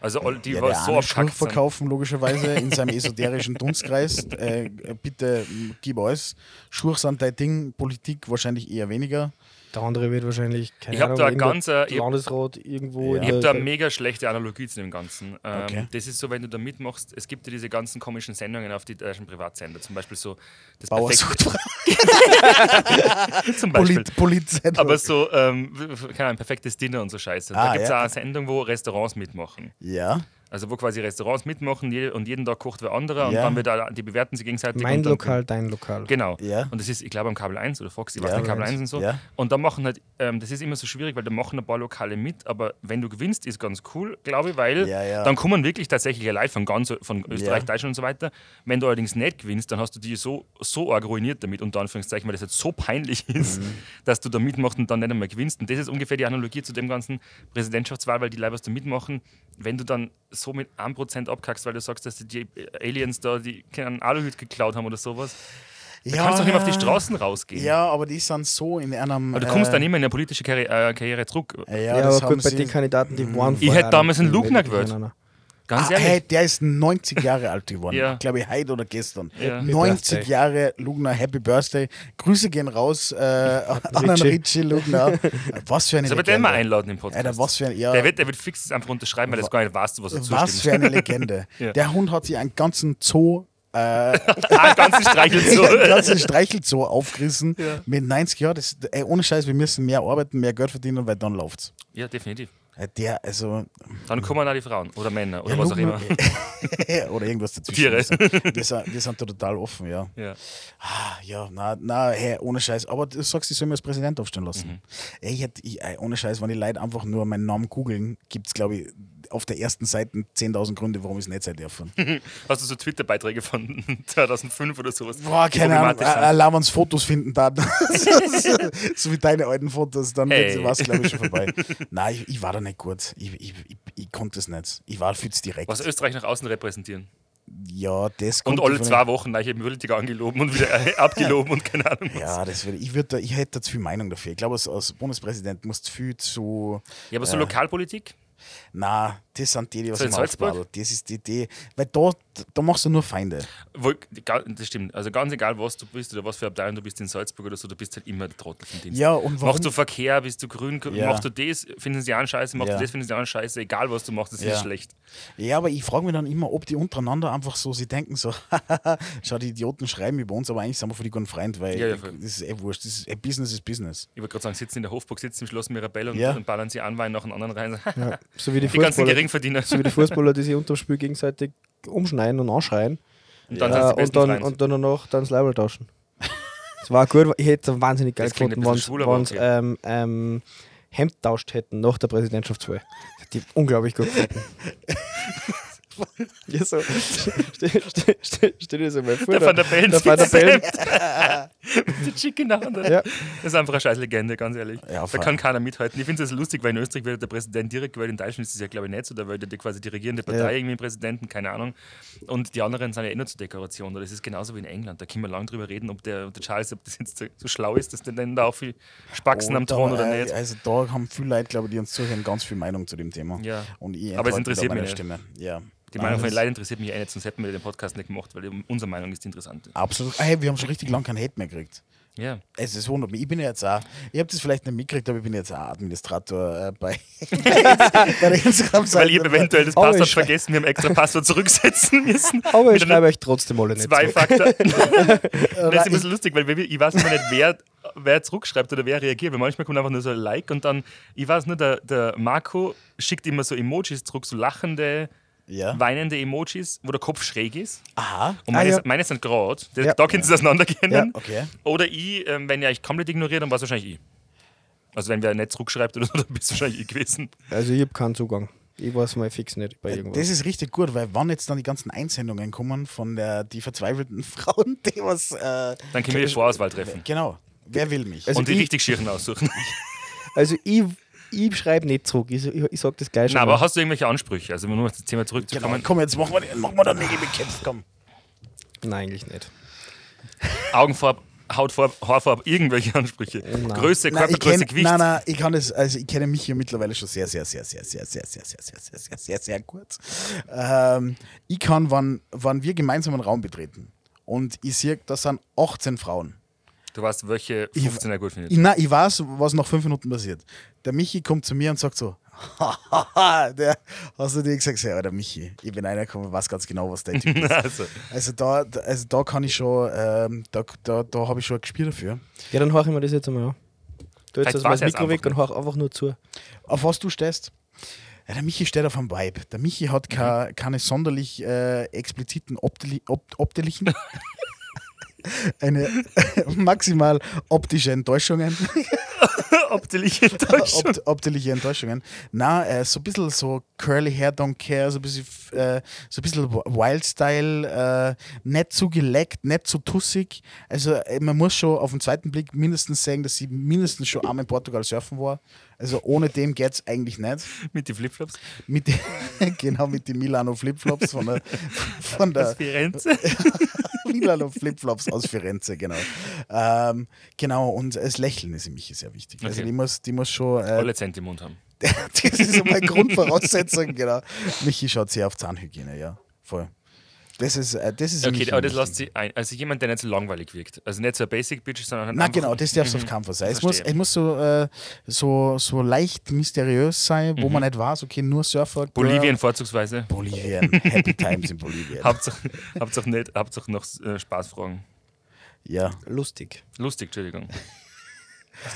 Also, die ja, war so abkackt. Verkaufen, logischerweise, in seinem esoterischen Dunstkreis. Äh, bitte gib alles. Schurch sind dein Ding, Politik wahrscheinlich eher weniger. Der andere wird wahrscheinlich, keine Ich Ahnung, da ganz, äh, Landesrat irgendwo Ja. Ich habe da eine mega schlechte Analogie zu dem Ganzen. Ähm, Okay. Das ist so, wenn du da mitmachst, es gibt ja diese ganzen komischen Sendungen auf die deutschen Privatsender, zum Beispiel so das Bauer perfekte, zum Beispiel. Polit, Polit Aber so, ähm, keine Ahnung, perfektes Dinner und so Scheiße. Ah, da gibt es ja. auch eine Sendung, wo Restaurants mitmachen. Ja. Also wo quasi Restaurants mitmachen und jeden Tag kocht wer anderer und Ja. dann wird da, die bewerten sich gegenseitig. mein Lokal, dein Lokal. Genau. Ja. Und das ist, ich glaube, am Kabel 1 oder Fox, ich weiß nicht, Kabel 1 und so. Und da machen halt, ähm, das ist immer so schwierig, weil da machen ein paar Lokale mit, aber wenn du gewinnst, ist ganz cool, glaube ich, weil dann kommen wirklich tatsächlich Leute von ganz von Österreich. Deutschland und so weiter. Wenn du allerdings nicht gewinnst, dann hast du die so, so arg ruiniert damit, unter Anführungszeichen, weil das jetzt so peinlich ist, Mhm. dass du da mitmachst und dann nicht einmal gewinnst. Und das ist ungefähr die Analogie zu dem ganzen Präsidentschaftswahl, weil die Leute, was da mitmachen, wenn du dann so mit 1% abkackst, weil du sagst, dass die Aliens da die keinen Aluhüt geklaut haben oder sowas, ja. du kannst doch nicht mehr auf die Straßen rausgehen. Ja, aber die sind so in einem. Aber du kommst äh, dann immer in eine politische Karri äh, Karriere zurück. Ja, Ja, das aber haben gut, bei den Kandidaten, die waren Ich hätte damals einen Lugner gewählt. Ganz Ah, ehrlich. hey, der ist 90 Jahre alt geworden. Ja. Glaube ich, heute oder gestern. Ja. 90 Birthday. Jahre Lugner, Happy Birthday. Grüße gehen raus äh, an den Richie. Lugner. Was für eine Das aber den mal Legende. einladen im Podcast. Alter, was für ein, ja, der, wird, der wird fix das einfach unterschreiben, weil er das gar nicht weiß, was er was zustimmt. für eine Legende. Ja. Der Hund hat sich einen ganzen Zoo, äh, ah, ganzen Streichel so. einen ganzen Streichelzoo aufgerissen mit 90 Jahren. Das, ey, ohne Scheiß, wir müssen mehr arbeiten, mehr Geld verdienen, weil dann läuft's. ja, definitiv. Äh, Der, also, Dann kommen auch die Frauen oder Männer oder ja, was auch immer. oder irgendwas dazwischen. Tiere. Wir sind, wir sind, da total offen, ja. Ja. Ah, ja, na, na, hey, ohne Scheiß. Aber du sagst, ich soll mir als Präsident aufstellen lassen. Mhm. Ey, ich hätte, ich, ey, ohne Scheiß, wenn die Leute einfach nur meinen Namen googeln, gibt es, glaube ich, auf der ersten Seite 10.000 Gründe, warum ich es nicht sein darf. Hast du so Twitter-Beiträge von 2005 oder sowas? Boah, keine Ahnung, äh, wenn es Fotos finden da, so, wie deine alten Fotos, dann Hey. war es, glaube ich, schon vorbei. Nein, ich, ich war da nicht gut. Ich, ich, ich, konnte es nicht. Ich war viel zu direkt. Was Österreich nach außen repräsentieren. ja, das Und alle zwei Wochen neue Politiker angeloben und wieder äh, abgeloben und keine Ahnung was. Ja, das würde ich, würde, ich hätte zu viel Meinung dafür. Ich glaube, als, als Bundespräsident musst du viel zu. Ja, aber so Äh, Lokalpolitik? Na, das sind die, die was So Salzburg? aufbauen. Das ist die Idee. Weil da, da machst du nur Feinde. Das stimmt. Also ganz egal, was du bist oder was für Abteilung du bist in Salzburg oder so, du bist halt immer der Trottel vom Dienst. Ja, und warum? Machst du Verkehr, bist du grün, Ja. machst du das, finden sie auch scheiße, machst Ja. du das, finden sie auch scheiße, egal was du machst, das Ja. ist schlecht. Ja, aber ich frage mich dann immer, ob die untereinander einfach so, sie denken so, schau, die Idioten schreiben über uns, aber eigentlich sind wir für die guten Freunde, weil Ja, das ist eh wurscht. Das ist, eh, Business ist Business. Ich wollte gerade sagen, sitzen in der Hofburg, sitzen im Schloss Mirabelle und, und ballern sie an, Wein nach den anderen rein. Ja. So wie die Die ganzen Fußballer, Geringverdiener. so wie die Fußballer, die sich unter dem Spiel gegenseitig umschneiden und anschreien. Und dann die und, dann, und dann danach dann das Leibel tauschen. Das war gut, ich hätte es wahnsinnig geil gefunden, wenn sie okay. ähm, ähm, Hemd tauscht hätten nach der Präsidentschaftswahl. Ich unglaublich gut gefunden. ja, so. Stell, stell, stell, stell dir das einmal vor. Der Van der Bellen der Van der Bellen. Mit der Chick in der Hand. Ja. Das ist einfach eine scheiß Legende, ganz ehrlich. Ja, da kann keiner mithalten. Ich finde es lustig, weil in Österreich wird der Präsident direkt gewählt, in Deutschland ist es ja, glaube ich, nicht so. Da wählt ja quasi die regierende Partei Ja. irgendwie Präsidenten, keine Ahnung. Und die anderen sind ja eh nur zur Dekoration. Das ist genauso wie in England. Da können wir lange drüber reden, ob der, ob der Charles, ob das jetzt so schlau ist, dass der denn da auch viel Spaxen am Und da, Thron oder äh, nicht. Also da haben viele Leute, glaube ich, die uns zuhören, ganz viel Meinung zu dem Thema. Ja. Und ich Aber es interessiert meine mich. Stimme. Ja. Die Meinung von den Leuten interessiert mich eh nicht, sonst hätten wir den Podcast nicht gemacht, weil unsere Meinung ist die interessante. Absolut. Ah, Hey, wir haben schon richtig lange keinen Hate mehr gekriegt. Ja. Es ist wundert mich. Ich bin ja jetzt auch, ihr habt es vielleicht nicht mitgekriegt, aber ich bin jetzt auch Administrator äh, bei, bei der Instagram-Seite. Weil ihr eventuell das Passwort vergessen, wir haben extra Passwort zurücksetzen müssen. Aber ich schreibe euch trotzdem alle nicht zurück. Zwei-Faktor. das ist ein bisschen lustig, weil ich weiß immer nicht, wer, wer zurückschreibt oder wer reagiert. Weil manchmal kommt einfach nur so ein Like und dann, ich weiß nur, der, der Marco schickt immer so Emojis zurück, so lachende, Ja. weinende Emojis, wo der Kopf schräg ist. Aha. Und meine, Ah, ja. meine sind gerade. Da Ja. da können sie auseinanderkennen. Ja. Okay. Oder ich, ähm, wenn ihr euch komplett ignoriert, dann war es wahrscheinlich ich. Also wenn wer nicht zurückschreibt oder so, dann bist du wahrscheinlich ich gewesen. Also ich habe keinen Zugang. Ich weiß mal fix nicht bei irgendwas. Das ist richtig gut, weil wann jetzt dann die ganzen Einsendungen kommen von der, die verzweifelten Frauen, die was. Äh, Dann können wir die Vorauswahl treffen. genau. Wer will mich? Also und die ich- richtig schieren aussuchen. Also ich, ich schreibe nicht zurück. Ich, ich, ich sage das gleich schon. Na, aber hast du irgendwelche Ansprüche? Also nur auf das Thema genau. zurückzukommen. Komm, jetzt machen wir, machen wir da Nägel mit Köpfen, komm. Nein, eigentlich nicht. Augenfarbe, Hautfarbe, Haarfarbe, irgendwelche Ansprüche. Größe, Nein, ich Körpergröße, kenn, Gewicht. nein, nein, ich kann das, also ich kenne mich hier mittlerweile schon sehr, sehr, sehr, sehr, sehr, sehr, sehr, sehr, sehr, sehr, sehr, sehr, sehr gut. Ähm, ich kann, wann, wann wir gemeinsam einen Raum betreten und ich sehe, das sind 18 Frauen. Du weißt, welche 15er gut findet. Ich, nein, ich weiß, was nach fünf Minuten passiert. Der Michi kommt zu mir und sagt so, der, hast du dir gesagt, ja, der Michi, ich bin reingekommen, weiß ganz genau, was der Typ ist. Also, Also da, also da kann ich schon, ähm, da, da, da habe ich schon ein Gespür dafür. Ja, dann horch ich mir das jetzt einmal an. Du jetzt mal das jetzt Mikro weg und horch einfach nur zu. Auf was du stehst? Ja, der Michi steht auf einem Vibe. Der Michi hat ke- keine sonderlich äh, expliziten opteli op optlichen. Eine maximal optische Enttäuschungen. optische Enttäuschung. Opt optische Enttäuschungen. Na, äh, so ein bisschen so curly hair, don't care, so ein bisschen, äh, so ein bisschen Wild Style, äh, nicht zu geleckt, nicht zu tussig. Also äh, man muss schon auf den zweiten Blick mindestens sagen, dass sie mindestens schon einmal in Portugal surfen war. Also ohne dem geht es eigentlich nicht. Mit den Flipflops. Mit den, genau mit den Milano Flipflops von der, von der Firenze. Milano Flipflops aus Firenze, genau. Ähm, genau, und das Lächeln ist für mich sehr wichtig. Also Okay. die muss, die muss schon, äh, Alle Zent im Mund haben. das ist meine Grundvoraussetzung, genau. Michi schaut sehr auf Zahnhygiene, ja, voll. Das ist, äh, das ist Okay, aber das lässt sich ein. Also jemand, der nicht so langweilig wirkt. Also nicht so ein Basic Bitch, sondern Na genau, das darf es auf keinen Fall sein. Es muss, es muss so, äh, so, so leicht mysteriös sein, wo man nicht weiß, okay, nur Surfer. Girl. Bolivien vorzugsweise. Bolivien. Happy Times in Bolivien. Hauptsache, Hauptsache nicht, Hauptsache noch äh, Spaßfragen. Ja. Lustig. Lustig, Entschuldigung.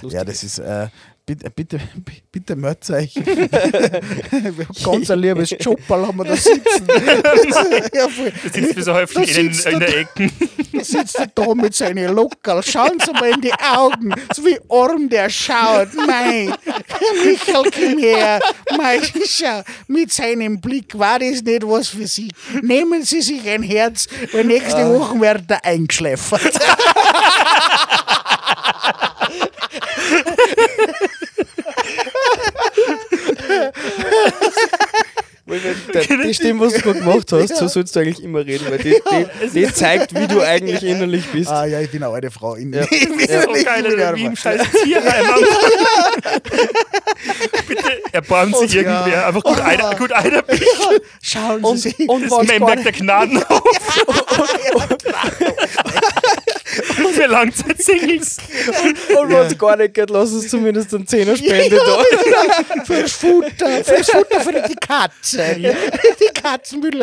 Ja, das ist, äh, bitte, bitte, bitte meldet euch. ganz ein liebes Jobberl haben wir da sitzen. ja, sitzt wie so häufig Da in, in er der Ecke. Da sitzt er da mit seinen Lockerl. Schauen Sie mal in die Augen. So wie arm der schaut. Mei, Michael, komm her. Mei, schau, mit seinem Blick war das nicht was für Sie. Nehmen Sie sich ein Herz, weil nächste Woche wird er eingeschläfert. Weil wenn die, Stimme, was du gerade gemacht hast, so sollst du eigentlich immer reden, weil die, die, die zeigt, wie du eigentlich innerlich bist. Ah ja, ich bin auch eine Frau. In, Ja. ich bin So ich geil, wie im scheiß Tierheim. Bitte erbarmen sich irgendwer. Einfach gut, einer, gut einer Ja, Schauen Sie Und, sich. und Das Memberg der nicht, Gnadenhof. Für Langzeit-Singles. und wenn's gar nicht geht, lass uns zumindest einen Zehnerspende da. Fürs Futter, fürs Futter für die Katze. Die Katzen will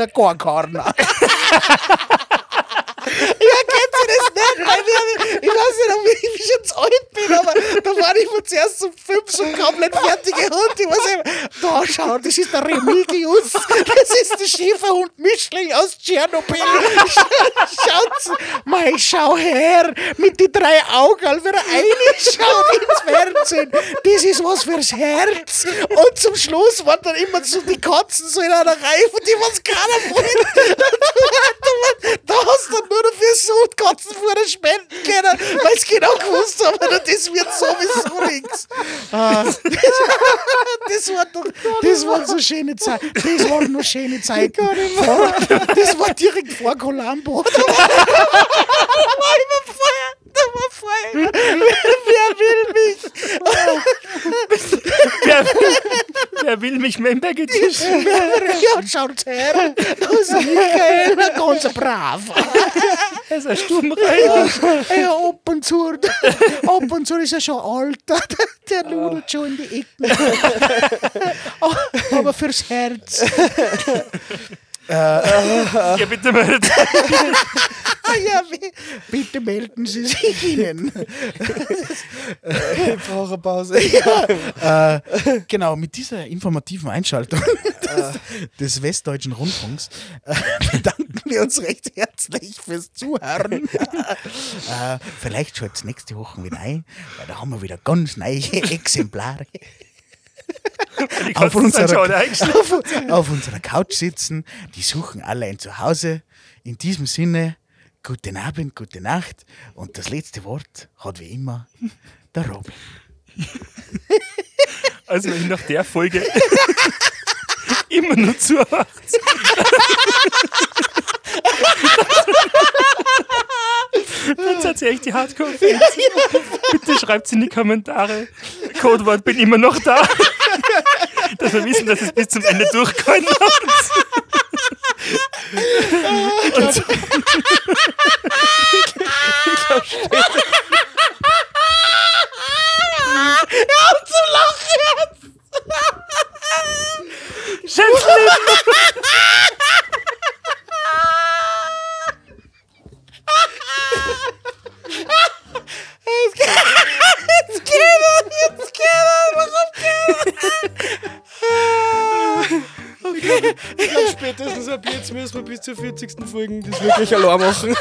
Ja, kennt ihr das nicht? Weil wir, ich weiß nicht, ob ich, ich schon zu alt bin, aber da war ich mir zuerst so fünf so komplett fertige Hund. Ich weiß nicht, da schau, das ist der Remigius. Das ist der Schäferhund Mischling aus Tschernobyl. Schaut, mei, schau her, mit die drei Augen, wie er reinschaut ins Fernsehen. Das ist was fürs Herz. Und zum Schluss waren dann immer so die Katzen so in einer Reihe, von die was keiner wollte. Da hast du nur noch für Sudkatzenfutter spenden können, weil es aber das wird sowieso nichts. Ah, das, war doch, das waren so schöne Zeiten. Das waren nur schöne Zeiten. Vor, das war direkt vor Columbo. Da war, da war immer Feuer. War Feuer. Wer will mich? Wer, wer will mich Membergetisch? Ja, schaut her. Das ist Michael, ganz brav. Er ist ein Sturmreiter. Ja, ab und zu, ab und zu ist er schon alt. Der nudelt schon in die Ecken. Aber fürs Herz. Ja, bitte meldet. Ah ja, bitte melden Sie sich Ihnen. Ich brauche eine Pause. äh, genau, mit dieser informativen Einschaltung des, des Westdeutschen Rundfunks äh, bedanken wir uns recht herzlich fürs Zuhören. äh, vielleicht schaut es nächste Woche wieder ein, weil da haben wir wieder ganz neue Exemplare. Auf unserer, auf, auf unserer Couch sitzen. Die suchen alle ein Zuhause. In diesem Sinne, guten Abend, gute Nacht. Und das letzte Wort hat wie immer der Robin. Also wenn ich nach der Folge immer nur zuhört. Dann seid ihr echt die Hardcore-Fans. Bitte schreibt in die Kommentare. Codewort bin immer noch da. Dass wir wissen, dass es bis zum Ende durchgehalten habt. Und Schönes Leben. Ich glaube, spätestens ab jetzt müssen wir bis zur 40. Folge das wirklich allein machen.